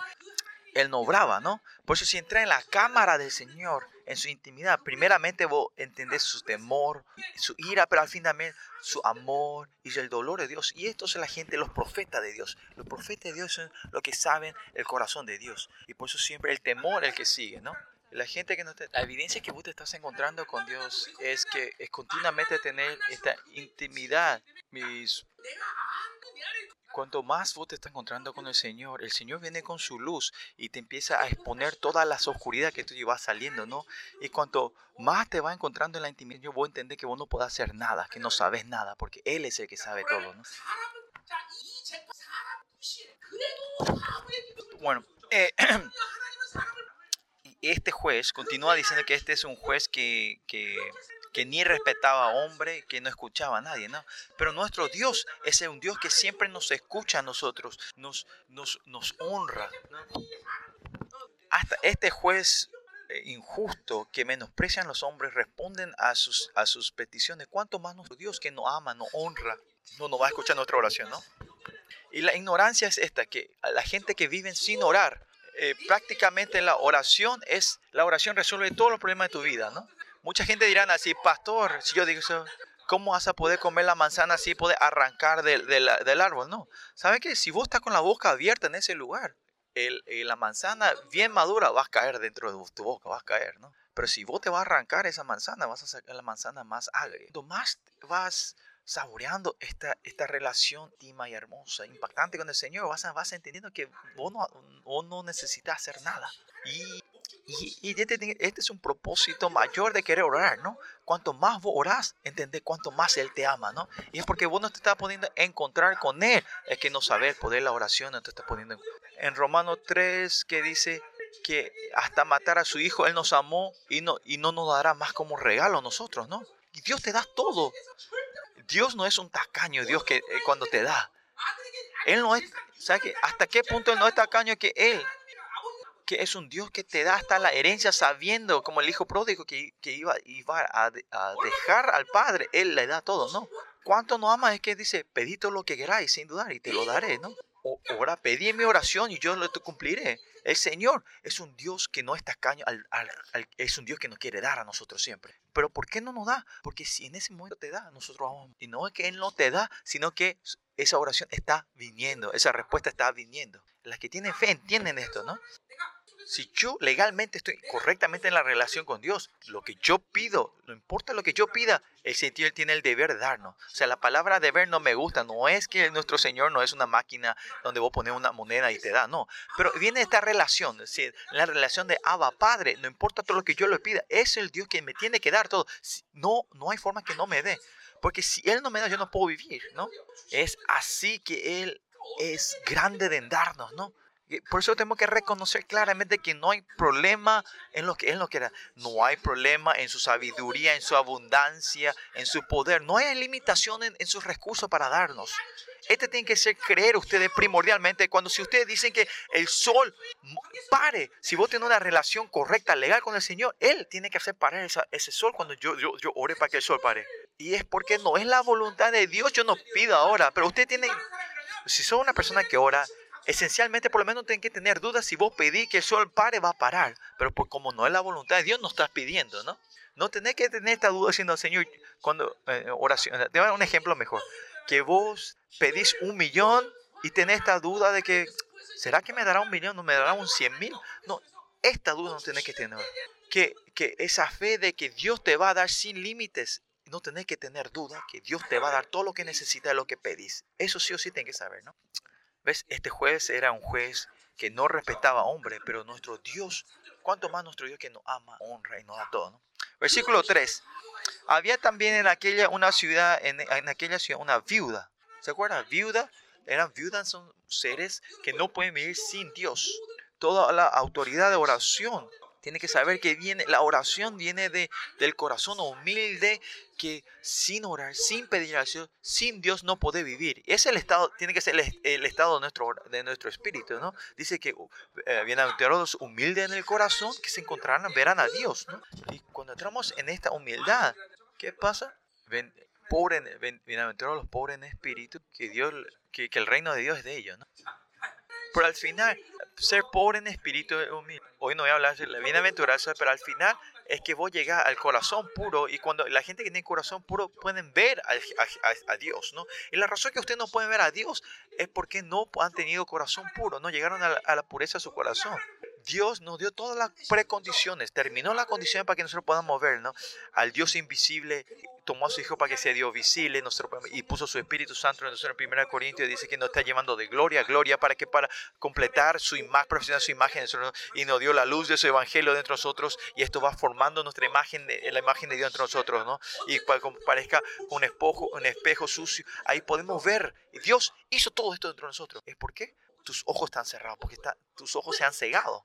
él no obraba, ¿no? Por eso si entra en la cámara del Señor, en su intimidad, primeramente vos entendés su temor, su ira, pero al fin también su amor y el dolor de Dios. Y esto es la gente, los profetas de Dios. Los profetas de Dios son los que saben el corazón de Dios. Y por eso siempre el temor el que sigue, ¿no? La gente que no te, la evidencia que vos te estás encontrando con Dios es que es continuamente tener esta intimidad. Mis Cuanto más vos te estás encontrando con el Señor, el Señor viene con su luz y te empieza a exponer todas las oscuridades que tú llevas saliendo, ¿no? Y cuanto más te vas encontrando en la intimidad, yo voy a entender que vos no podés hacer nada, que no sabes nada, porque Él es el que sabe todo, ¿no? Bueno, eh, este juez continúa diciendo que este es un juez que, que que ni respetaba a hombre, que no escuchaba a nadie, ¿no? Pero nuestro Dios es un Dios que siempre nos escucha a nosotros, nos, nos, nos honra. Hasta este juez eh, injusto que menosprecian los hombres responden a sus, a sus peticiones. ¿Cuánto más nuestro Dios que nos ama, nos honra, no nos va a escuchar nuestra oración, ¿no? Y la ignorancia es esta, que la gente que vive sin orar, eh, prácticamente la oración es, la oración resuelve todos los problemas de tu vida, ¿no? Mucha gente dirá así, pastor, si yo digo eso, ¿cómo vas a poder comer la manzana así, poder arrancar del, árbol? No. ¿Sabe que si vos estás con la boca abierta en ese lugar, el, eh, la manzana bien madura va a caer dentro de tu boca, va a caer, ¿no? Pero si vos te vas a arrancar esa manzana, vas a sacar la manzana más agria. Cuanto más vas saboreando esta, esta relación íntima y hermosa, impactante con el Señor, vas, vas entendiendo que vos no, vos no necesitas hacer nada. Y Y, este, este, es un propósito mayor de querer orar, ¿no? Cuanto más vos orás, entendés cuánto más Él te ama, ¿no? Y es porque vos no te estás poniendo a encontrar con Él. Es que no sabes poder la oración, no te estás poniendo en Romanos 3 que dice que hasta matar a su hijo Él nos amó y no, y no nos dará más como regalo a nosotros, ¿no? Y Dios te da todo. Dios no es un tacaño, Dios que eh, cuando te da. Él no es, ¿sabes qué? ¿Hasta qué punto Él no es tacaño que Él? Que es un Dios que te da hasta la herencia sabiendo, como el hijo pródigo que, que iba, iba a, a, dejar al Padre, Él le da todo, ¿no? ¿Cuánto no ama? Es que dice, pedid todo lo que queráis sin dudar y te lo daré, ¿no? Ahora pedí mi oración y yo lo cumpliré. El Señor es un Dios que no está caño, es un Dios que nos quiere dar a nosotros siempre. Pero ¿por qué no nos da? Porque si en ese momento te da, nosotros vamos. Y no es que Él no te da, sino que esa oración está viniendo, esa respuesta está viniendo. Las que tienen fe entienden esto, ¿no? Si yo legalmente estoy correctamente en la relación con Dios, lo que yo pido, no importa lo que yo pida, el Señor tiene el deber de darnos. O sea, la palabra deber no me gusta. No es que nuestro Señor no es una máquina donde vos pones una moneda y te da, no. Pero viene esta relación, decir, la relación de Abba Padre. No importa todo lo que yo le pida, es el Dios que me tiene que dar todo. No, no hay forma que no me dé. Porque si Él no me da, yo no puedo vivir, ¿no? Es así que Él es grande de darnos, ¿no? Por eso tenemos que reconocer claramente que no hay problema en lo que Él nos quiera. No hay problema en su sabiduría, en su abundancia, en su poder. No hay limitación en, sus recursos para darnos. Este tiene que ser creer ustedes primordialmente cuando si ustedes dicen que el sol pare, si vos tenés una relación correcta, legal con el Señor, Él tiene que hacer parar ese sol cuando yo, yo, yo ore para que el sol pare. Y es porque no es la voluntad de Dios, yo no pido ahora, pero usted tiene, si son una persona que ora, esencialmente por lo menos tienen que tener dudas si vos pedís que el sol pare, va a parar. Pero pues como no es la voluntad de Dios, no estás pidiendo, ¿no? No tenés que tener esta duda diciendo, Señor, cuando eh, oración, te voy a dar un ejemplo mejor. Que vos pedís un millón y tenés esta duda de que, ¿será que me dará un millón? ¿No me dará un cien mil? No, esta duda no tenés que tener. Que, que esa fe de que Dios te va a dar sin límites no tenés que tener duda que Dios te va a dar todo lo que necesitas lo que pedís. Eso sí o sí tenés que saber, ¿no? ¿Ves? Este juez era un juez que no respetaba a hombre, pero nuestro Dios, cuánto más nuestro Dios que nos ama, honra y nos da todo. Versículo 3. Había también en aquella una ciudad, en, en aquella ciudad, una viuda. ¿Se acuerdan? Viuda. Eran viudas, son seres que no pueden vivir sin Dios. Toda la autoridad de oración tiene que saber que viene, la oración viene de, del corazón humilde que sin orar, sin pedir a Dios, sin Dios no puede vivir. Es el estado, tiene que ser el, estado de nuestro, de nuestro espíritu, ¿no? Dice que eh, bienaventurados humildes en el corazón que se encontrarán, verán a Dios, ¿no? Y cuando entramos en esta humildad, ¿qué pasa? Ven, pobre, bienaventurados los pobres en espíritu, que, Dios, que, que el reino de Dios es de ellos, ¿no? Pero al final, ser pobre en espíritu humilde. Hoy no voy a hablar de la bienaventuranza, pero al final es que vos llegas al corazón puro y cuando la gente que tiene corazón puro pueden ver a, Dios, ¿no? Y la razón que ustedes no pueden ver a Dios es porque no han tenido corazón puro, no llegaron a la, a la pureza de su corazón. Dios nos dio todas las precondiciones, terminó la condición para que nosotros podamos ver, ¿no? Al Dios invisible, tomó a su Hijo para que sea Dios visible y puso su Espíritu Santo en. En 1 Corintios dice que nos está llevando de gloria a gloria para que para completar su imagen, profesional su imagen y nos dio la luz de su Evangelio dentro de nosotros y esto va formando nuestra imagen, la imagen de Dios entre nosotros, ¿no? Y para que parezca un espejo, un espejo sucio, ahí podemos ver. Dios hizo todo esto dentro de nosotros. ¿Es por qué? Tus ojos están cerrados, porque tus ojos se han cegado.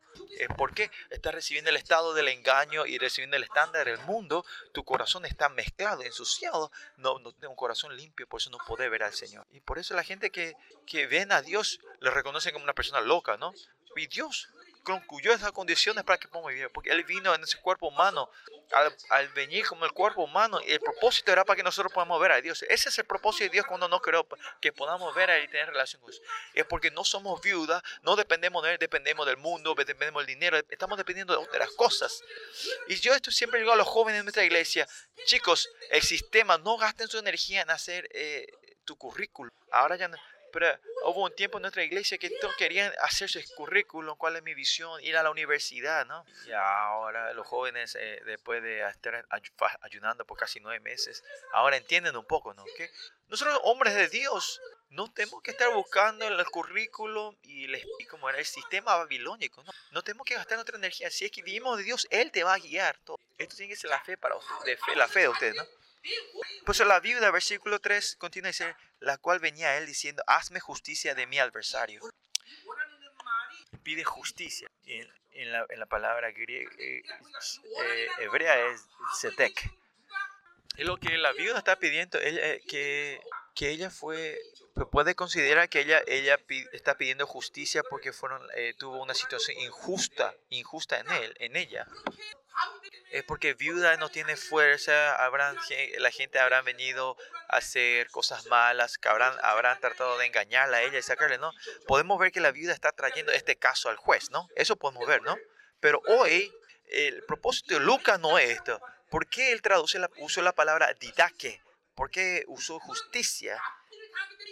¿Por qué? Estás recibiendo el estado del engaño y recibiendo el estándar del mundo. Tu corazón está mezclado, ensuciado. No, no tiene un corazón limpio, por eso no puede ver al Señor. Y por eso la gente que, que ven a Dios le reconocen como una persona loca, ¿no? Y Dios concluyó esas condiciones para que podamos vivir, porque Él vino en ese cuerpo humano, al, venir como el cuerpo humano, el propósito era para que nosotros podamos ver a Dios. Ese es el propósito de Dios cuando nos creó, que podamos ver a Él y tener relación con Dios. Es porque no somos viudas, no dependemos de Él, dependemos del mundo, dependemos del dinero, estamos dependiendo de otras cosas. Y yo esto siempre digo a los jóvenes de nuestra iglesia, chicos, el sistema, no gasten su energía en hacer eh, tu currículum. Ahora ya no hubo un tiempo en nuestra iglesia que todos querían hacer su currículum, cuál es mi visión, ir a la universidad, ¿no? Y ahora los jóvenes, eh, después de estar ayunando por casi nueve meses, ahora entienden un poco, ¿no? Que nosotros, hombres de Dios, no tenemos que estar buscando el currículum y el, como era el sistema babilónico. No, no tenemos que gastar nuestra energía. Si es que vivimos de Dios, Él te va a guiar. Todo. Esto tiene que ser la fe para de la fe de ustedes, ¿no? Pues la viuda, versículo 3, continúa a la cual venía él diciendo, hazme justicia de mi adversario. Pide justicia. En, la, en la, palabra griega, eh, eh, hebrea es setek. Es lo que la viuda está pidiendo, ella, eh, que, que ella fue puede considerar que ella, ella está pidiendo justicia porque fueron, tuvo una situación injusta, injusta en él, en ella es porque viuda no tiene fuerza, habrán, la gente habrá venido a hacer cosas malas, que habrán, habrán tratado de engañarla a ella y sacarle, ¿no? Podemos ver que la viuda está trayendo este caso al juez, ¿no? Eso podemos ver, ¿no? Pero hoy el propósito de Lucas no es esto. ¿Por qué él traduce la, usó la palabra didaque? ¿Por qué usó justicia?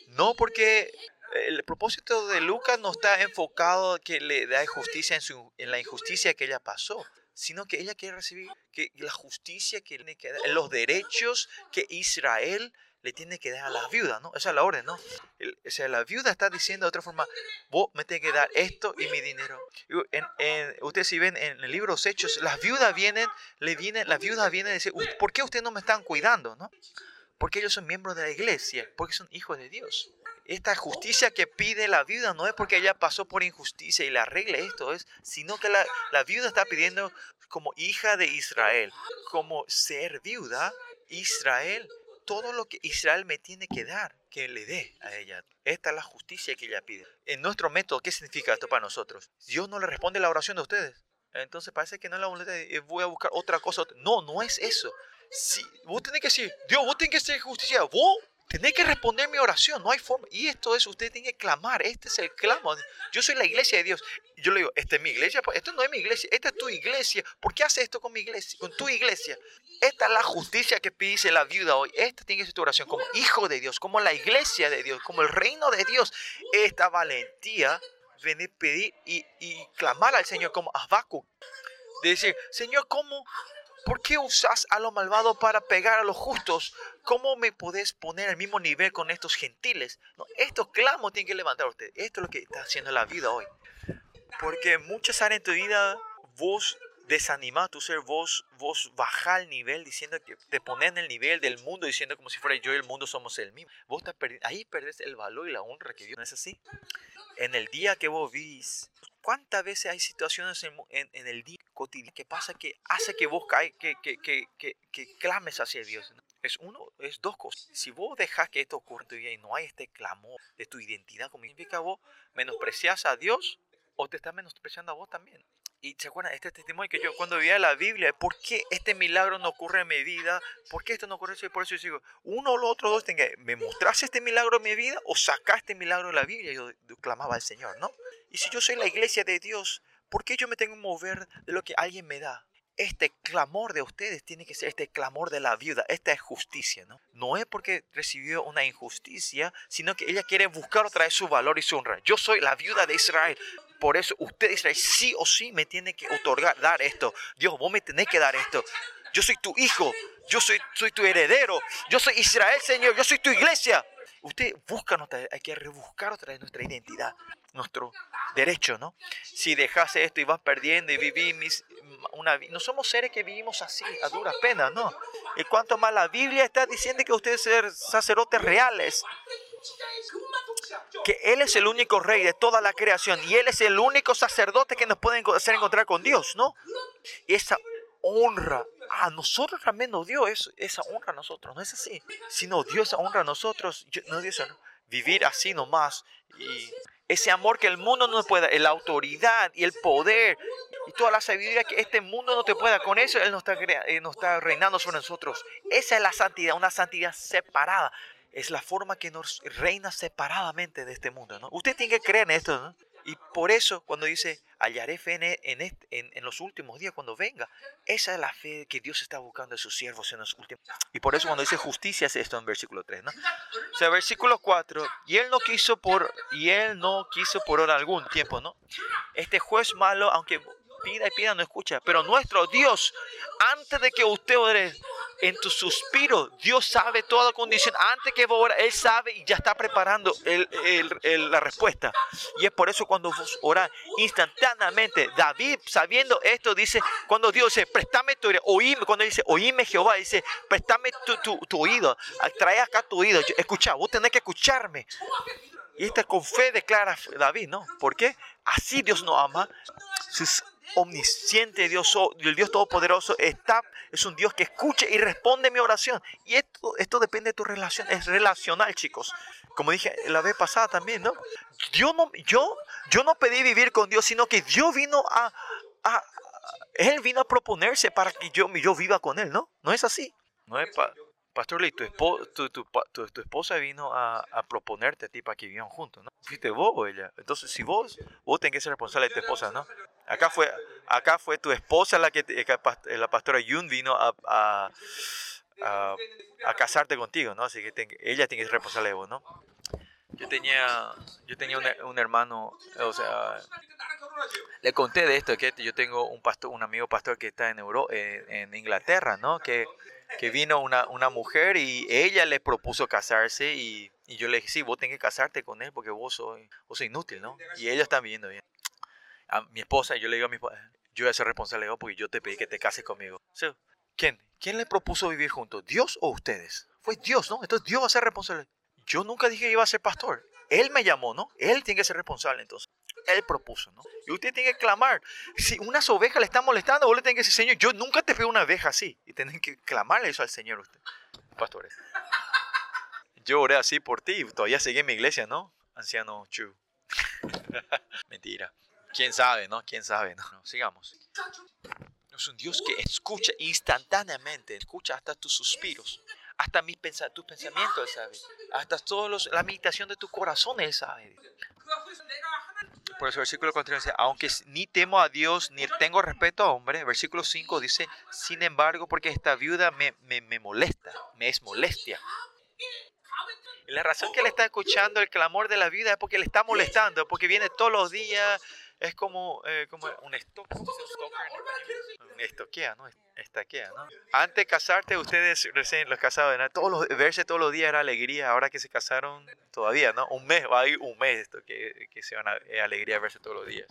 No porque el propósito de Lucas no está enfocado que le da justicia en, su, en la injusticia que ella pasó sino que ella quiere recibir que la justicia que tiene que dar, los derechos que Israel le tiene que dar a la viuda, ¿no? Esa es la orden, ¿no? o sea, la viuda está diciendo de otra forma, vos me tenés que dar esto y mi dinero. En, ustedes si ven en el libro de Hechos, las viudas vienen, le vienen, las viudas vienen a decir, ¿por qué ustedes no me están cuidando, no? Porque ellos son miembros de la iglesia, porque son hijos de Dios esta justicia que pide la viuda no es porque ella pasó por injusticia y le arregle esto, es, sino que la, la viuda está pidiendo como hija de Israel, como ser viuda, Israel, todo lo que Israel me tiene que dar, que le dé a ella. Esta es la justicia que ella pide. En nuestro método, ¿qué significa esto para nosotros? Dios no le responde la oración de ustedes. Entonces parece que no la voluntad de voy a buscar otra cosa. No, no es eso. Si, vos tenés que decir, Dios, vos tenés que ser justicia. Vos Tenés que responder mi oración, no hay forma. Y esto es, usted tiene que clamar, este es el clamo. Yo soy la iglesia de Dios. Yo le digo, esta es mi iglesia, pues, esto no es mi iglesia, esta es tu iglesia. ¿Por qué haces esto con mi iglesia, con tu iglesia? Esta es la justicia que pide la viuda hoy. Esta tiene que ser tu oración como hijo de Dios, como la iglesia de Dios, como el reino de Dios. Esta valentía, venir pedir y, y clamar al Señor como Habacuc. De decir, Señor, ¿cómo ¿Por qué usas a lo malvado para pegar a los justos? ¿Cómo me podés poner al mismo nivel con estos gentiles? No, estos clamos tienen que levantar usted. Esto es lo que está haciendo la vida hoy. Porque muchas áreas en tu vida vos desanimás tu ser, vos, vos bajás el nivel diciendo que te pones en el nivel del mundo diciendo como si fuera yo y el mundo somos el mismo. Vos estás ahí perdés el valor y la honra que Dios no es así. En el día que vos vís ¿Cuántas veces hay situaciones en, en, el día cotidiano que pasa que hace que vos caes, que, que, que, que, clames hacia Dios? Es uno, es dos cosas. Si vos dejas que esto ocurra en tu vida y no hay este clamor de tu identidad, como significa vos menosprecias a Dios o te estás menospreciando a vos también. Y se acuerdan, este testimonio que yo cuando veía la Biblia, ¿por qué este milagro no ocurre en mi vida? ¿Por qué esto no ocurre? Por eso yo digo, uno o los otros dos, tenga, ¿me mostraste este milagro en mi vida o sacaste este milagro de la Biblia? Yo clamaba al Señor, ¿no? Y si yo soy la iglesia de Dios, ¿por qué yo me tengo que mover de lo que alguien me da? Este clamor de ustedes tiene que ser este clamor de la viuda. Esta es justicia, ¿no? No es porque recibió una injusticia, sino que ella quiere buscar otra vez su valor y su honra. Yo soy la viuda de Israel. Por eso usted, Israel, sí o sí me tiene que otorgar, dar esto. Dios, vos me tenés que dar esto. Yo soy tu hijo. Yo soy, soy tu heredero. Yo soy Israel, Señor. Yo soy tu iglesia. Usted busca, hay que rebuscar otra vez nuestra identidad nuestro derecho, ¿no? Si dejase esto y vas perdiendo y vivís una vida... No somos seres que vivimos así, a duras penas, ¿no? Y cuanto más la Biblia está diciendo que ustedes son sacerdotes reales, que Él es el único rey de toda la creación y Él es el único sacerdote que nos puede hacer encontrar con Dios, ¿no? Y esa honra a nosotros también nos dio eso, esa honra a nosotros, no es así. Sino Dios honra a nosotros, no Dios vivir así nomás y ese amor que el mundo no puede, la autoridad y el poder y toda la sabiduría que este mundo no te pueda. Con eso Él no está, eh, no está reinando sobre nosotros. Esa es la santidad, una santidad separada. Es la forma que nos reina separadamente de este mundo. ¿no? Usted tiene que creer en esto. Y por eso cuando dice, hallaré fe en, en, en, los últimos días, cuando venga, esa es la fe que Dios está buscando en sus siervos en los últimos Y por eso cuando dice justicia es esto en versículo 3, ¿no? O sea, versículo 4, y él no quiso por, y él no quiso por algún tiempo, ¿no? Este juez malo, aunque pida y pida, no escucha. Pero nuestro Dios, antes de que usted ore, en tu suspiro, Dios sabe toda condición. Antes que vos Él sabe y ya está preparando el, el, la respuesta. Y es por eso cuando vos orás instantáneamente, David sabiendo esto dice, cuando Dios dice, préstame tu oído, cuando dice, oíme Jehová, dice, préstame tu, tu, tu oído, trae acá tu oído, escucha, vos tenés que escucharme. Y esta con fe declara David, ¿no? ¿Por qué? Así Dios nos ama. Sus omnisciente Dios, el Dios Todopoderoso, está, es un Dios que escucha y responde mi oración. Y esto, esto depende de tu relación, es relacional, chicos. Como dije la vez pasada también, ¿no? Yo no, yo, yo no pedí vivir con Dios, sino que Dios vino a, a Él vino a proponerse para que yo, yo viva con Él, ¿no? No es así. No es pa, Pastor Lee, tu, esposa, tu, tu, tu, tu, esposa vino a, a, proponerte a ti para que vivan juntos, ¿no? Fuiste vos o ella. Entonces, si vos, vos tenés que ser responsable de tu esposa, ¿no? Acá fue, acá fue tu esposa la que, la pastora Yun vino a, a, a, a casarte contigo, ¿no? Así que ten, ella tiene que ser responsable de vos, ¿no? Yo tenía, yo tenía un, hermano, o sea, le conté de esto, que yo tengo un pastor, un amigo pastor que está en, Euro, en, en Inglaterra, ¿no? Que, que vino una, una mujer y ella le propuso casarse y, y yo le dije, sí, vos tenés que casarte con él porque vos sos, vos sos inútil, ¿no? Y ellos están viendo bien a mi esposa, yo le digo a mi esposa, yo voy a ser responsable porque yo te pedí que te cases conmigo. ¿Quién? ¿Quién le propuso vivir juntos? ¿Dios o ustedes? Fue Dios, ¿no? Entonces Dios va a ser responsable. Yo nunca dije que iba a ser pastor. Él me llamó, ¿no? Él tiene que ser responsable entonces. Él propuso, ¿no? Y usted tiene que clamar. Si unas ovejas le están molestando, vos le tenés que decir, Señor, yo nunca te veo una oveja así. Y tienen que clamarle eso al Señor usted. Pastores. Yo oré así por ti. Todavía seguí en mi iglesia, ¿no? Anciano Chu. Mentira. ¿Quién sabe, no? ¿Quién sabe, no? sigamos. Es un Dios que escucha instantáneamente, escucha hasta tus suspiros, hasta mis pens tus pensamientos, Él sabe. Hasta todos la meditación de tu corazón, Él sabe. Por eso el versículo 4 dice, aunque ni temo a Dios, ni tengo respeto a hombre, versículo 5 dice, sin embargo, porque esta viuda me, me, me molesta, me es molestia. La razón que le está escuchando el clamor de la vida es porque le está molestando, porque viene todos los días, es como, eh, como un stalker, un estoquea, ¿no? Estaquea, ¿no? Antes de casarte, ustedes recién los casados, ¿no? todos los, verse todos los días era alegría, ahora que se casaron, todavía, ¿no? Un mes, va a ir un mes esto, que, que se van a es alegría verse todos los días.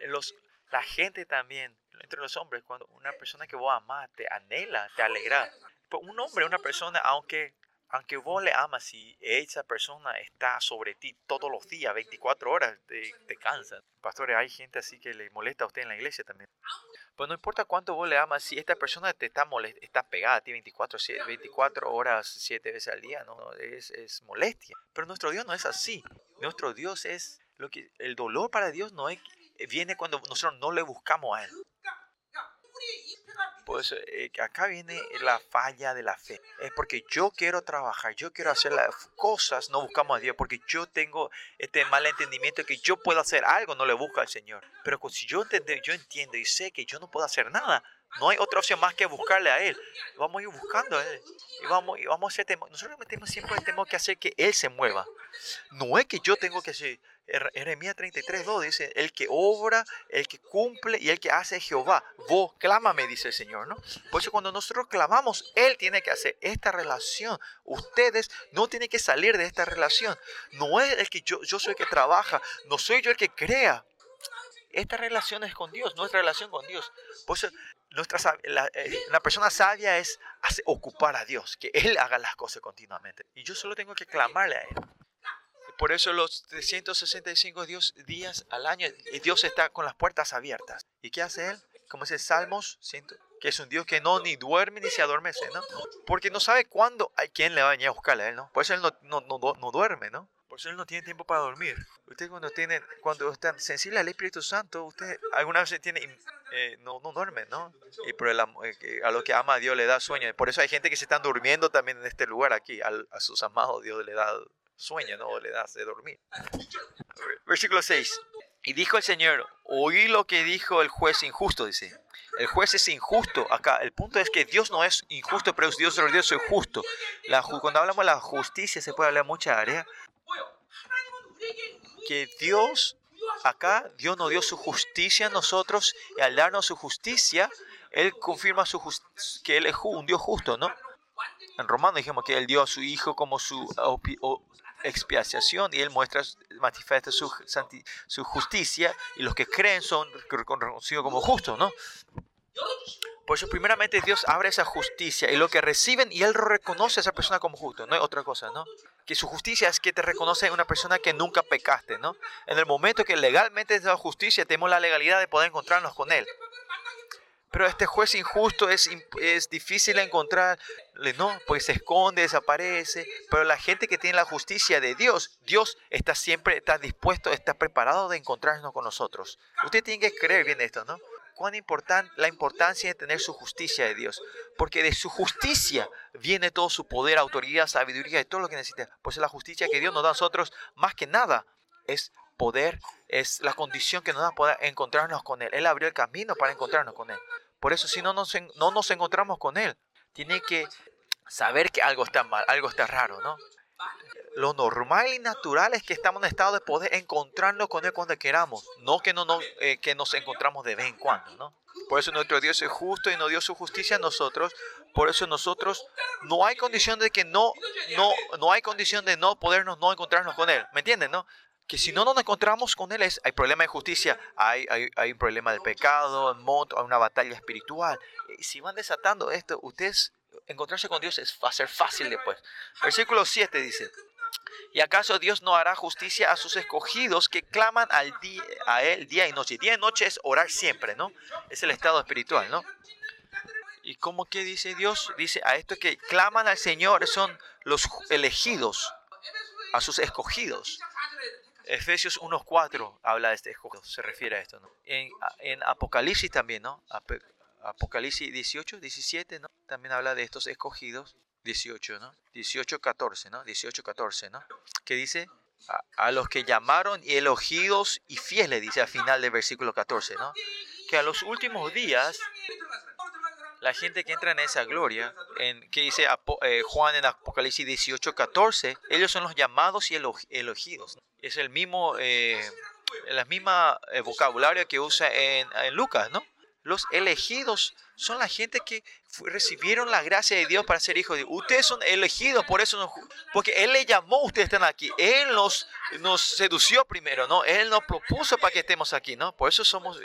Los, la gente también, entre los hombres, cuando una persona que vos amás te anhela, te alegra. Un hombre, una persona, aunque aunque vos le amas y esa persona está sobre ti todos los días, 24 horas, te, te cansa. Pastores, hay gente así que le molesta a usted en la iglesia también. Pues no importa cuánto vos le amas, si esta persona te está, molest está pegada a ti 24, 24 horas, 7 veces al día, no, es, es molestia. Pero nuestro Dios no es así. Nuestro Dios es lo que el dolor para Dios no es, viene cuando nosotros no le buscamos a Él. Pues acá viene la falla de la fe. Es porque yo quiero trabajar, yo quiero hacer las cosas, no buscamos a Dios, porque yo tengo este mal entendimiento que yo puedo hacer algo, no le busco al Señor. Pero si yo entiendo, yo entiendo y sé que yo no puedo hacer nada, no hay otra opción más que buscarle a Él. Vamos a ir buscando a Él. Vamos, vamos a hacer, nosotros siempre tenemos que hacer que Él se mueva. No es que yo tengo que hacer, Jeremías 33, 2 dice, el que obra, el que cumple y el que hace Jehová. Vos, clámame, dice el Señor, ¿no? Por eso cuando nosotros clamamos, Él tiene que hacer esta relación. Ustedes no tienen que salir de esta relación. No es el que yo, yo soy el que trabaja, no soy yo el que crea. Esta relación es con Dios, nuestra relación con Dios. Por eso nuestra, la, eh, la, persona sabia es hacer, ocupar a Dios, que Él haga las cosas continuamente. Y yo solo tengo que clamarle a Él. Por eso los 365 Dios, días al año, Dios está con las puertas abiertas. ¿Y qué hace Él? Como dice Salmos, que es un Dios que no ni duerme ni se adormece, ¿no? Porque no sabe cuándo hay quien le va a venir a buscarle a Él, ¿no? Por eso Él no, no, no, no duerme, ¿no? Por eso Él no tiene tiempo para dormir. Usted cuando tiene, cuando está sensible al Espíritu Santo, usted alguna vez tiene, eh, no, no duerme, ¿no? Y por el, eh, a lo que ama a Dios le da sueño. Por eso hay gente que se están durmiendo también en este lugar aquí. A, a sus amados Dios le da sueña, no le das de dormir. Versículo 6. Y dijo el Señor, oí lo que dijo el juez injusto, dice. El juez es injusto. Acá el punto es que Dios no es injusto, pero Dios, Dios es justo. La, cuando hablamos de la justicia se puede hablar mucha área. Que Dios, acá Dios nos dio su justicia a nosotros y al darnos su justicia, Él confirma su que Él es un Dios justo, ¿no? En Romano dijimos que Él dio a su Hijo como su expiación y Él muestra, manifiesta su, justicia y los que creen son reconocidos como justos, ¿no? Por eso primeramente Dios abre esa justicia y lo que reciben y Él reconoce a esa persona como justo, no hay otra cosa, ¿no? Que su justicia es que te reconoce una persona que nunca pecaste, ¿no? En el momento que legalmente es la justicia, tenemos la legalidad de poder encontrarnos con Él. Pero este juez injusto es, es difícil encontrarle, ¿no? Pues se esconde, desaparece. Pero la gente que tiene la justicia de Dios, Dios está siempre, está dispuesto, está preparado de encontrarnos con nosotros. Usted tiene que creer bien esto, ¿no? Cuán importante la importancia de tener su justicia de Dios. Porque de su justicia viene todo su poder, autoridad, sabiduría y todo lo que necesita. Pues la justicia que Dios nos da a nosotros, más que nada, es poder, es la condición que nos da poder encontrarnos con Él. Él abrió el camino para encontrarnos con Él. Por eso si no nos, no nos encontramos con Él, tiene que saber que algo está mal, algo está raro, ¿no? Lo normal y natural es que estamos en estado de poder encontrarnos con Él cuando queramos, no que, no, no eh, que nos encontramos de vez en cuando, ¿no? Por eso nuestro Dios es justo y nos dio su justicia a nosotros. Por eso nosotros no hay condición de que no, no, no hay condición de no podernos no encontrarnos con Él. ¿Me entienden, no? Que si no nos encontramos con Él, es, hay problema de justicia, hay, hay, hay un problema de pecado, hay una batalla espiritual. Si van desatando esto, ustedes encontrarse con Dios es, va a ser fácil después. Versículo 7 dice, ¿y acaso Dios no hará justicia a sus escogidos que claman al día, a Él día y noche? Día y noche es orar siempre, ¿no? Es el estado espiritual, ¿no? ¿Y cómo que dice Dios? Dice a esto que claman al Señor son los elegidos, a sus escogidos. Efesios 1.4 habla de este escogido, se refiere a esto, ¿no? En, en Apocalipsis también, ¿no? Apocalipsis 18, 17, ¿no? También habla de estos escogidos, 18, ¿no? 18, 14, ¿no? 18, 14, ¿no? Que dice, a, los que llamaron y elogidos y fieles, dice al final del versículo 14, ¿no? Que a los últimos días la gente que entra en esa gloria, en, que dice eh, Juan en Apocalipsis 18, 14, ellos son los llamados y elegidos. Es el mismo, eh, misma eh, vocabulario que usa en, en Lucas, ¿no? Los elegidos son la gente que recibieron la gracia de Dios para ser hijos de Dios. Ustedes son elegidos, por eso porque Él le llamó, ustedes están aquí. Él nos, nos sedució primero, ¿no? Él nos propuso para que estemos aquí, ¿no? Por eso somos,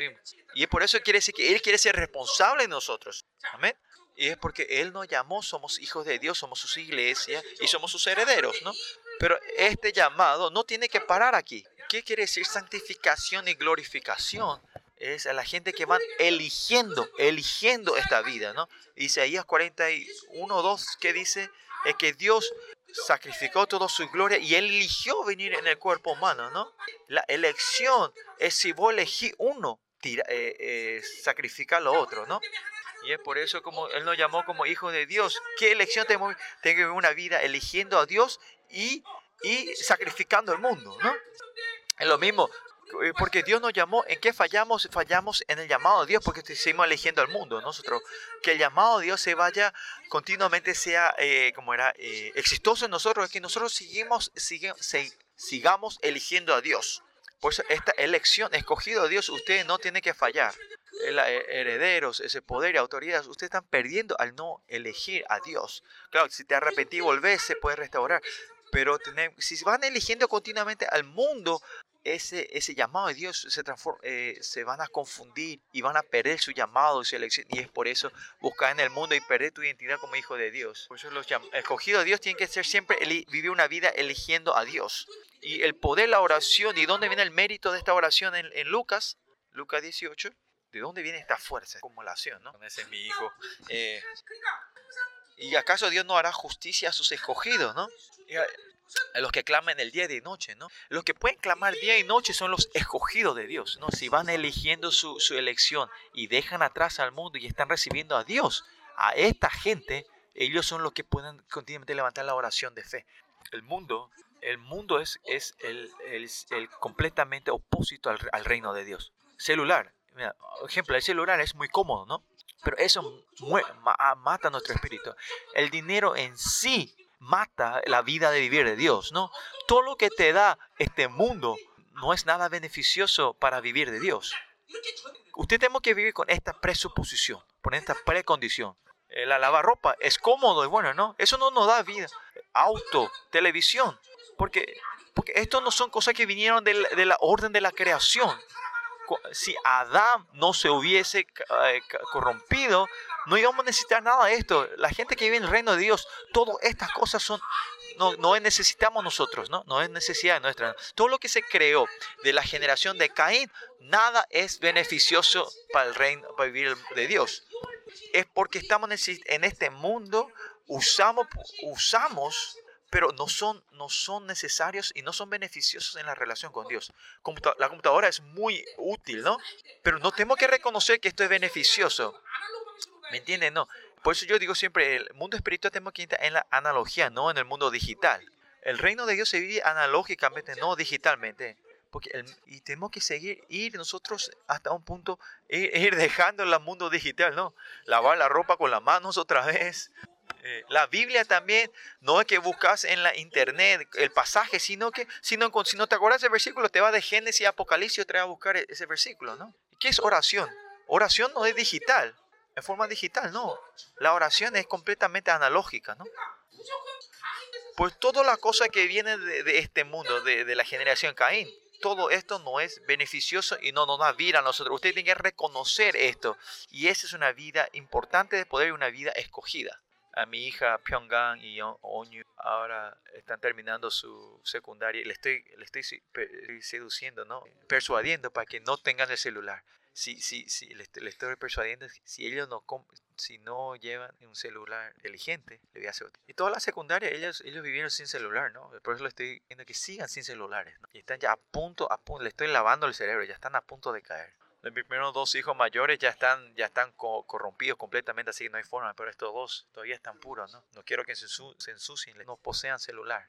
y por eso quiere decir que Él quiere ser responsable de nosotros. Amén. Y es porque Él nos llamó, somos hijos de Dios, somos sus iglesias y somos sus herederos, ¿no? Pero este llamado no tiene que parar aquí. ¿Qué quiere decir santificación y glorificación? Es a la gente que van eligiendo, eligiendo esta vida, ¿no? Isaías 41, 2, que dice es que Dios sacrificó toda su gloria y él eligió venir en el cuerpo humano, ¿no? La elección es si vos elegís uno, tira, eh, eh, sacrificar lo otro, ¿no? Y es por eso como Él nos llamó como hijos de Dios. ¿Qué elección tenemos? Tengo una vida eligiendo a Dios y, y sacrificando el mundo, ¿no? Es lo mismo, porque Dios nos llamó, ¿en qué fallamos? Fallamos en el llamado de Dios, porque seguimos eligiendo al mundo, nosotros. Que el llamado de Dios se vaya continuamente, sea, eh, como era, eh, exitoso en nosotros, es que nosotros seguimos, sigamos eligiendo a Dios. Por eso esta elección, escogido a Dios, usted no tiene que fallar. Herederos, ese poder y autoridad, ustedes están perdiendo al no elegir a Dios. Claro, si te arrepentí y volvés, se puede restaurar pero si van eligiendo continuamente al mundo, ese, ese llamado de Dios se, transforma, eh, se van a confundir y van a perder su llamado y su elección. Y es por eso buscar en el mundo y perder tu identidad como hijo de Dios. Por eso los escogidos de Dios tienen que ser siempre vivir una vida eligiendo a Dios. Y el poder, la oración, ¿y dónde viene el mérito de esta oración en, en Lucas? Lucas 18. ¿De dónde viene esta fuerza? Como la acción, ¿no? Ese es mi hijo. Eh, ¿Y acaso Dios no hará justicia a sus escogidos, no? Los que claman el día y noche, ¿no? Los que pueden clamar día y noche son los escogidos de Dios, ¿no? Si van eligiendo su, elección y dejan atrás al mundo y están recibiendo a Dios, a esta gente, ellos son los que pueden continuamente levantar la oración de fe. El mundo, el mundo es, es el, el, completamente opósito al, al, reino de Dios. Celular, mira, ejemplo, el celular es muy cómodo, ¿no? Pero eso mata nuestro espíritu. El dinero en sí mata la vida de vivir de Dios, ¿no? Todo lo que te da este mundo no es nada beneficioso para vivir de Dios. Usted tenemos que vivir con esta presuposición, con esta precondición. Eh, la lavarropa es cómodo y bueno, ¿no? Eso no nos da vida. Auto, televisión. Porque, porque esto no son cosas que vinieron de la, de la orden de la creación. Si Adán no se hubiese eh, corrompido, no íbamos a necesitar nada de esto. La gente que vive en el reino de Dios, todas estas cosas son no, no necesitamos nosotros, ¿no? No es necesidad nuestra. Todo lo que se creó de la generación de Caín, nada es beneficioso para el reino, para vivir de Dios. Es porque estamos en este mundo, usamos, usamos pero no son, no son necesarios y no son beneficiosos en la relación con Dios. La computadora es muy útil, ¿no? Pero no tenemos que reconocer que esto es beneficioso. ¿Me entienden? No. Por eso yo digo siempre, el mundo espiritual tenemos que entrar en la analogía, no en el mundo digital. El reino de Dios se vive analógicamente, no digitalmente. Porque y tenemos que seguir, ir nosotros hasta un punto, ir, dejando el mundo digital, ¿no? Lavar la ropa con las manos otra vez. Eh, la Biblia también no es que buscas en la internet el pasaje, sino que si no, si no te acuerdas ese versículo, te va de Génesis y Apocalipsis y te va a buscar e, ese versículo, ¿no? ¿Qué es oración? Oración no es digital en forma digital, no. La oración es completamente analógica, ¿no? Pues toda la cosa que viene de, este mundo, de, la generación Caín, todo esto no es beneficioso y no nos da vida a nosotros. Usted tiene que reconocer esto. Y esa es una vida importante de poder una vida escogida. A mi hija Pyongyang y Onyu ahora están terminando su secundaria y le estoy, le estoy seduciendo, ¿no? Persuadiendo para que no tengan el celular si, si, si le, estoy persuadiendo, si ellos no, si no llevan un celular inteligente, le voy a hacer otro. Y toda la secundaria, ellos, ellos vivieron sin celular, ¿no? Por eso le estoy diciendo que sigan sin celulares, ¿no? Y están ya a punto, a punto, le estoy lavando el cerebro, ya están a punto de caer. Los primeros dos hijos mayores ya están, ya están corrompidos completamente, así que no hay forma, pero estos dos todavía están puros, ¿no? No quiero que se, se ensucien, no posean celular.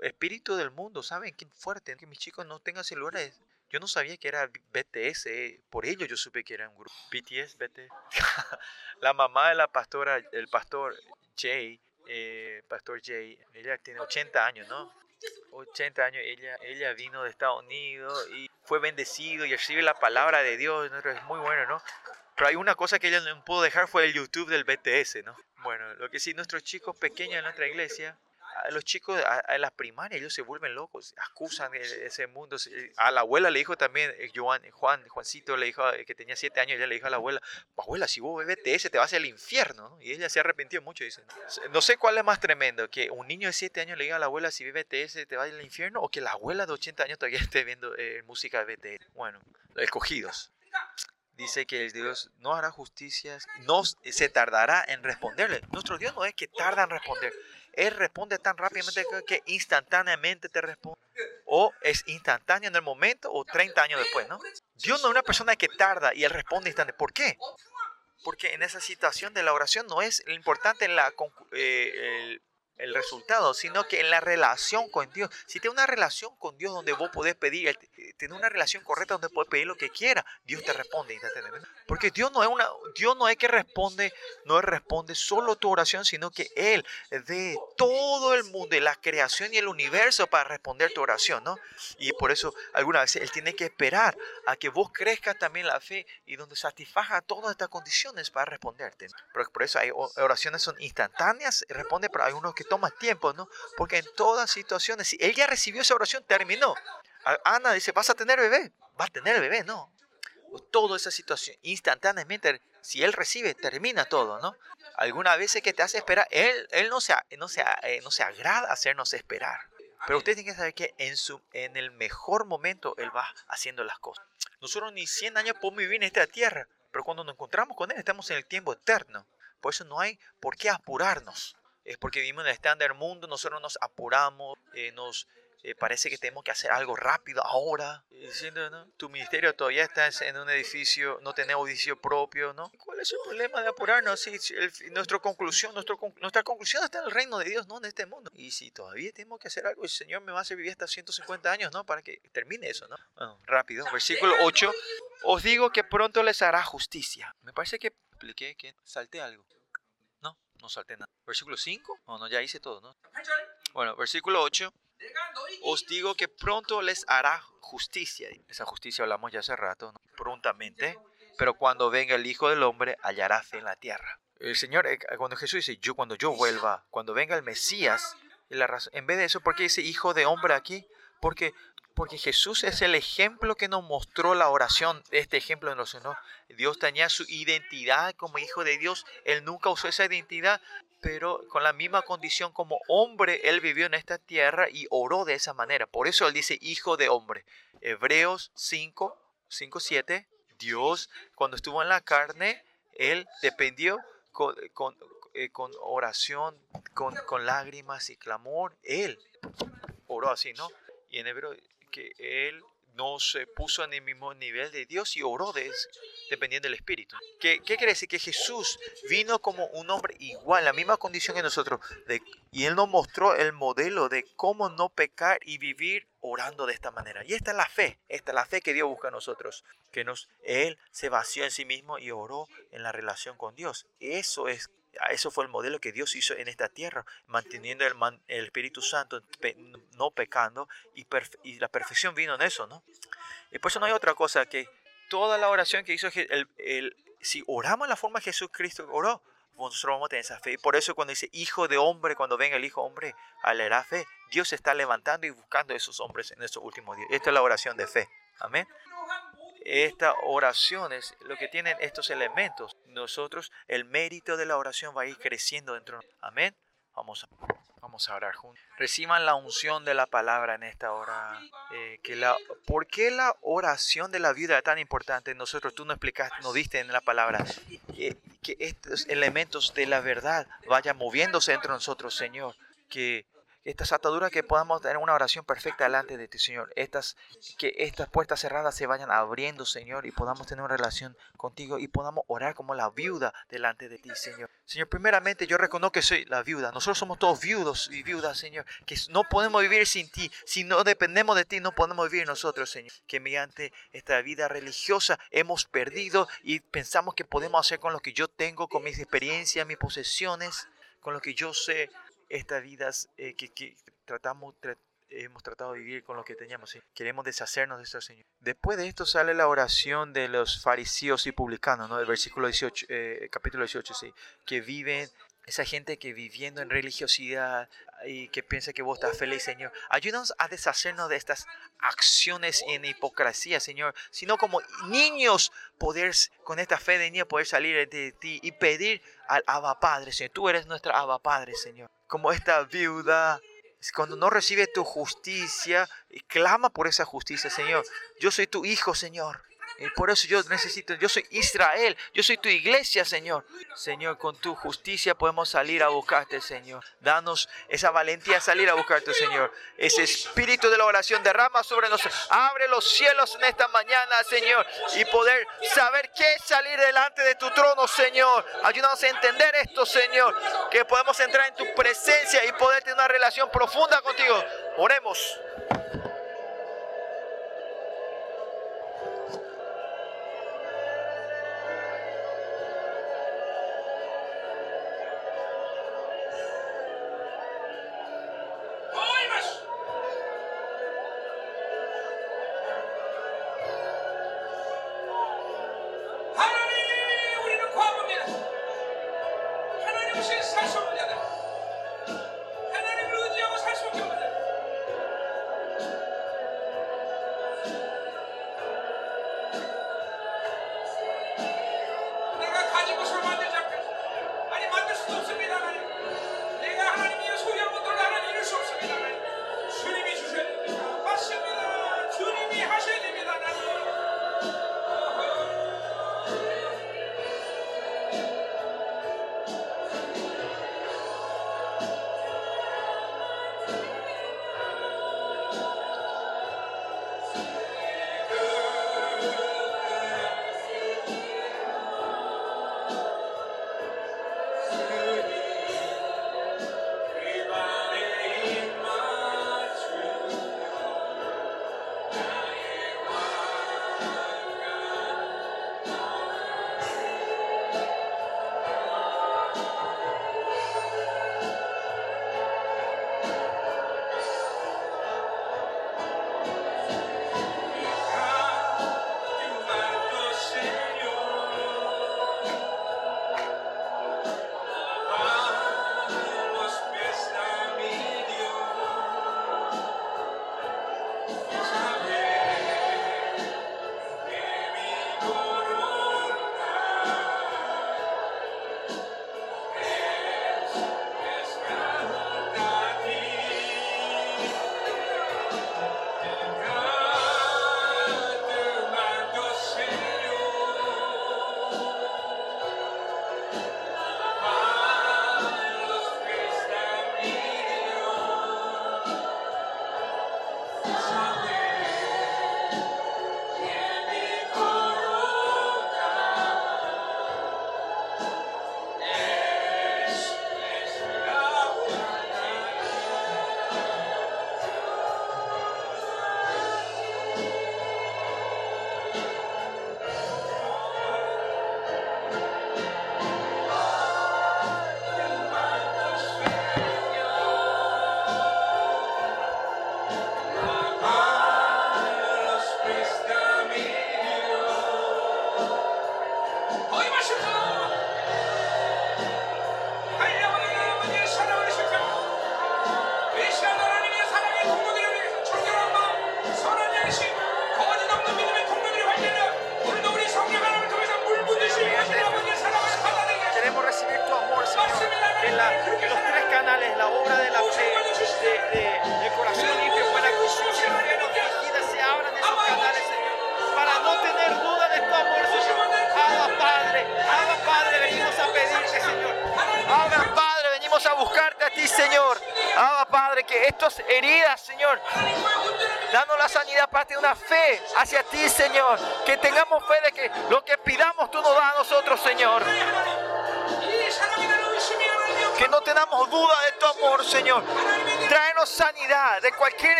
Espíritu del mundo, ¿saben qué fuerte? Que mis chicos no tengan celulares yo no sabía que era BTS, por ello yo supe que era un grupo. BTS, BTS. la mamá de la pastora, el pastor Jay, eh, pastor Jay, ella tiene 80 años, ¿no? 80 años, ella, ella vino de Estados Unidos y fue bendecido y recibe la palabra de Dios, es muy bueno, ¿no? Pero hay una cosa que ella no pudo dejar fue el YouTube del BTS, ¿no? Bueno, lo que sí, nuestros chicos pequeños en nuestra iglesia, los chicos a, las primarias ellos se vuelven locos, acusan ese mundo. A la abuela le dijo también, eh, Juan, Juan, Juancito le dijo eh, que tenía siete años, ella le dijo a la abuela, abuela, si vos bebés BTS te vas al infierno. Y ella se arrepintió mucho, dice. No sé cuál es más tremendo, que un niño de siete años le diga a la abuela si ve BTS te vas al infierno, o que la abuela de 80 años todavía esté viendo eh, música de BTS. Bueno, escogidos dice que Dios no hará justicia, no se tardará en responderle. Nuestro Dios no es que tarda en responder, él responde tan rápidamente que instantáneamente te responde. O es instantáneo en el momento o 30 años después, ¿no? Dios no es una persona que tarda y Él responde instantáneamente. ¿Por qué? Porque en esa situación de la oración no es lo importante en la, eh, el resultado, sino que en la relación con Dios. Si tienes una relación con Dios donde vos podés pedir, eh, tener una relación correcta donde puedes pedir lo que quiera, Dios te responde. Porque Dios no es una, Dios no es que responde, no responde solo tu oración, sino que Él de todo el mundo, de la creación y el universo para responder tu oración, ¿no? Y por eso algunas veces Él tiene que esperar a que vos crezcas también la fe y donde satisfaga todas estas condiciones para responderte. Pero por eso hay oraciones son instantáneas, responde, pero hay unos que toma tiempo, ¿no? Porque en todas situaciones, si él ya recibió esa oración, terminó. Ana dice, ¿vas a tener bebé? Va a tener bebé, no. Toda esa situación, instantáneamente, si él recibe, termina todo, ¿no? Algunas veces que te hace esperar, él, él no, se, no, se, eh, no se agrada hacernos esperar. Pero usted tiene que saber que en, su, en el mejor momento Él va haciendo las cosas. Nosotros ni 100 años podemos vivir en esta tierra, pero cuando nos encontramos con Él estamos en el tiempo eterno. Por eso no hay por qué apurarnos es porque vivimos en el estándar mundo, nosotros nos apuramos, eh, nos eh, parece que tenemos que hacer algo rápido ahora. Diciendo, ¿no? Tu ministerio todavía está en un edificio, no tenemos edificio propio, ¿no? ¿Cuál es el problema de apurarnos? Si, nuestra, conclusión, nuestro, nuestra conclusión está en el reino de Dios, no en este mundo. Y si todavía tenemos que hacer algo, el Señor me va a hacer vivir hasta 150 años, ¿no? Para que termine eso, ¿no? Bueno, rápido, versículo 8. Os digo que pronto les hará justicia. Me parece que expliqué que salté algo no salté nada. Versículo 5, o no, ya hice todo, ¿no? Bueno, versículo 8. os digo que pronto les hará justicia. Esa justicia hablamos ya hace rato, ¿no? prontamente. Pero cuando venga el Hijo del Hombre, hallará fe en la tierra. El Señor, eh, cuando Jesús dice, yo cuando yo vuelva, cuando venga el Mesías, en vez de eso, ¿por qué dice Hijo de Hombre aquí? Porque porque Jesús es el ejemplo que nos mostró la oración, este ejemplo nos ¿no? Dios tenía su identidad como hijo de Dios, Él nunca usó esa identidad, pero con la misma condición como hombre, Él vivió en esta tierra y oró de esa manera. Por eso Él dice hijo de hombre. Hebreos 5, 5, 7, Dios cuando estuvo en la carne, Él dependió con, con, eh, oración, con, con lágrimas y clamor, Él oró así, ¿no? Y en hebreo que él no se puso en el mismo nivel de Dios y oró de, dependiendo del Espíritu. ¿Qué, ¿Qué, quiere decir? Que Jesús vino como un hombre igual, la misma condición que nosotros. De, y Él nos mostró el modelo de cómo no pecar y vivir orando de esta manera. Y esta es la fe, esta es la fe que Dios busca a nosotros. Que nos, Él se vació en sí mismo y oró en la relación con Dios. Eso es eso fue el modelo que Dios hizo en esta tierra, manteniendo el, Espíritu Santo, no pecando, y, la perfección vino en eso, ¿no? Y por eso no hay otra cosa que toda la oración que hizo, el, si oramos en la forma que Jesucristo oró, nosotros vamos a tener esa fe. Y por eso cuando dice hijo de hombre, cuando venga el hijo hombre, la fe, Dios está levantando y buscando a esos hombres en estos últimos días. Esta es la oración de fe. Amén estas oraciones, lo que tienen estos elementos, nosotros, el mérito de la oración va a ir creciendo dentro. Amén. Vamos a, vamos a orar juntos. Reciban la unción de la palabra en esta hora. Eh, que la, ¿Por qué la oración de la vida es tan importante? Nosotros, tú nos explicaste, nos diste en la palabra. Que estos elementos de la verdad vayan moviéndose entre nosotros, Señor. Que estas ataduras que podamos tener una oración perfecta delante de ti, Señor. Estas, que estas puertas cerradas se vayan abriendo, Señor, y podamos tener una relación contigo y podamos orar como la viuda delante de ti, Señor. Señor, primeramente yo reconozco que soy la viuda. Nosotros somos todos viudos y viudas, Señor, que no podemos vivir sin ti. Si no dependemos de ti, no podemos vivir nosotros, Señor. Que mediante esta vida religiosa hemos perdido y pensamos que podemos hacer con lo que yo tengo, con mis experiencias, mis posesiones, con lo que yo sé, estas vidas eh, que, tratamos, hemos tratado de vivir con lo que teníamos. Queremos deshacernos de eso, Señor. Después de esto sale la oración de los fariseos y publicanos, ¿no? El versículo 18, eh, capítulo 18, sí, que viven esa gente que viviendo en religiosidad y que piensa que vos estás feliz, Señor. Ayúdanos a deshacernos de estas acciones en hipocresía, Señor. Sino como niños, poder, con esta fe de niño, poder salir de ti y pedir al Abba Padre, Señor. Tú eres nuestra Abba Padre, Señor. Como esta viuda cuando no recibe tu justicia, clama por esa justicia, Señor. Yo soy tu hijo, Señor. Y por eso yo necesito, yo soy Israel, yo soy tu iglesia, Señor. Señor, con tu justicia podemos salir a buscarte, Señor. Danos esa valentía a salir a buscarte, Señor. Ese espíritu de la oración derrama sobre nosotros. Abre los cielos en esta mañana, Señor. Y poder saber qué salir delante de tu trono, Señor. Ayúdanos a entender esto, Señor. Que podemos entrar en tu presencia y poder tener una relación profunda contigo. Oremos.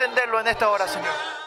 Entenderlo en esta hora, Señor.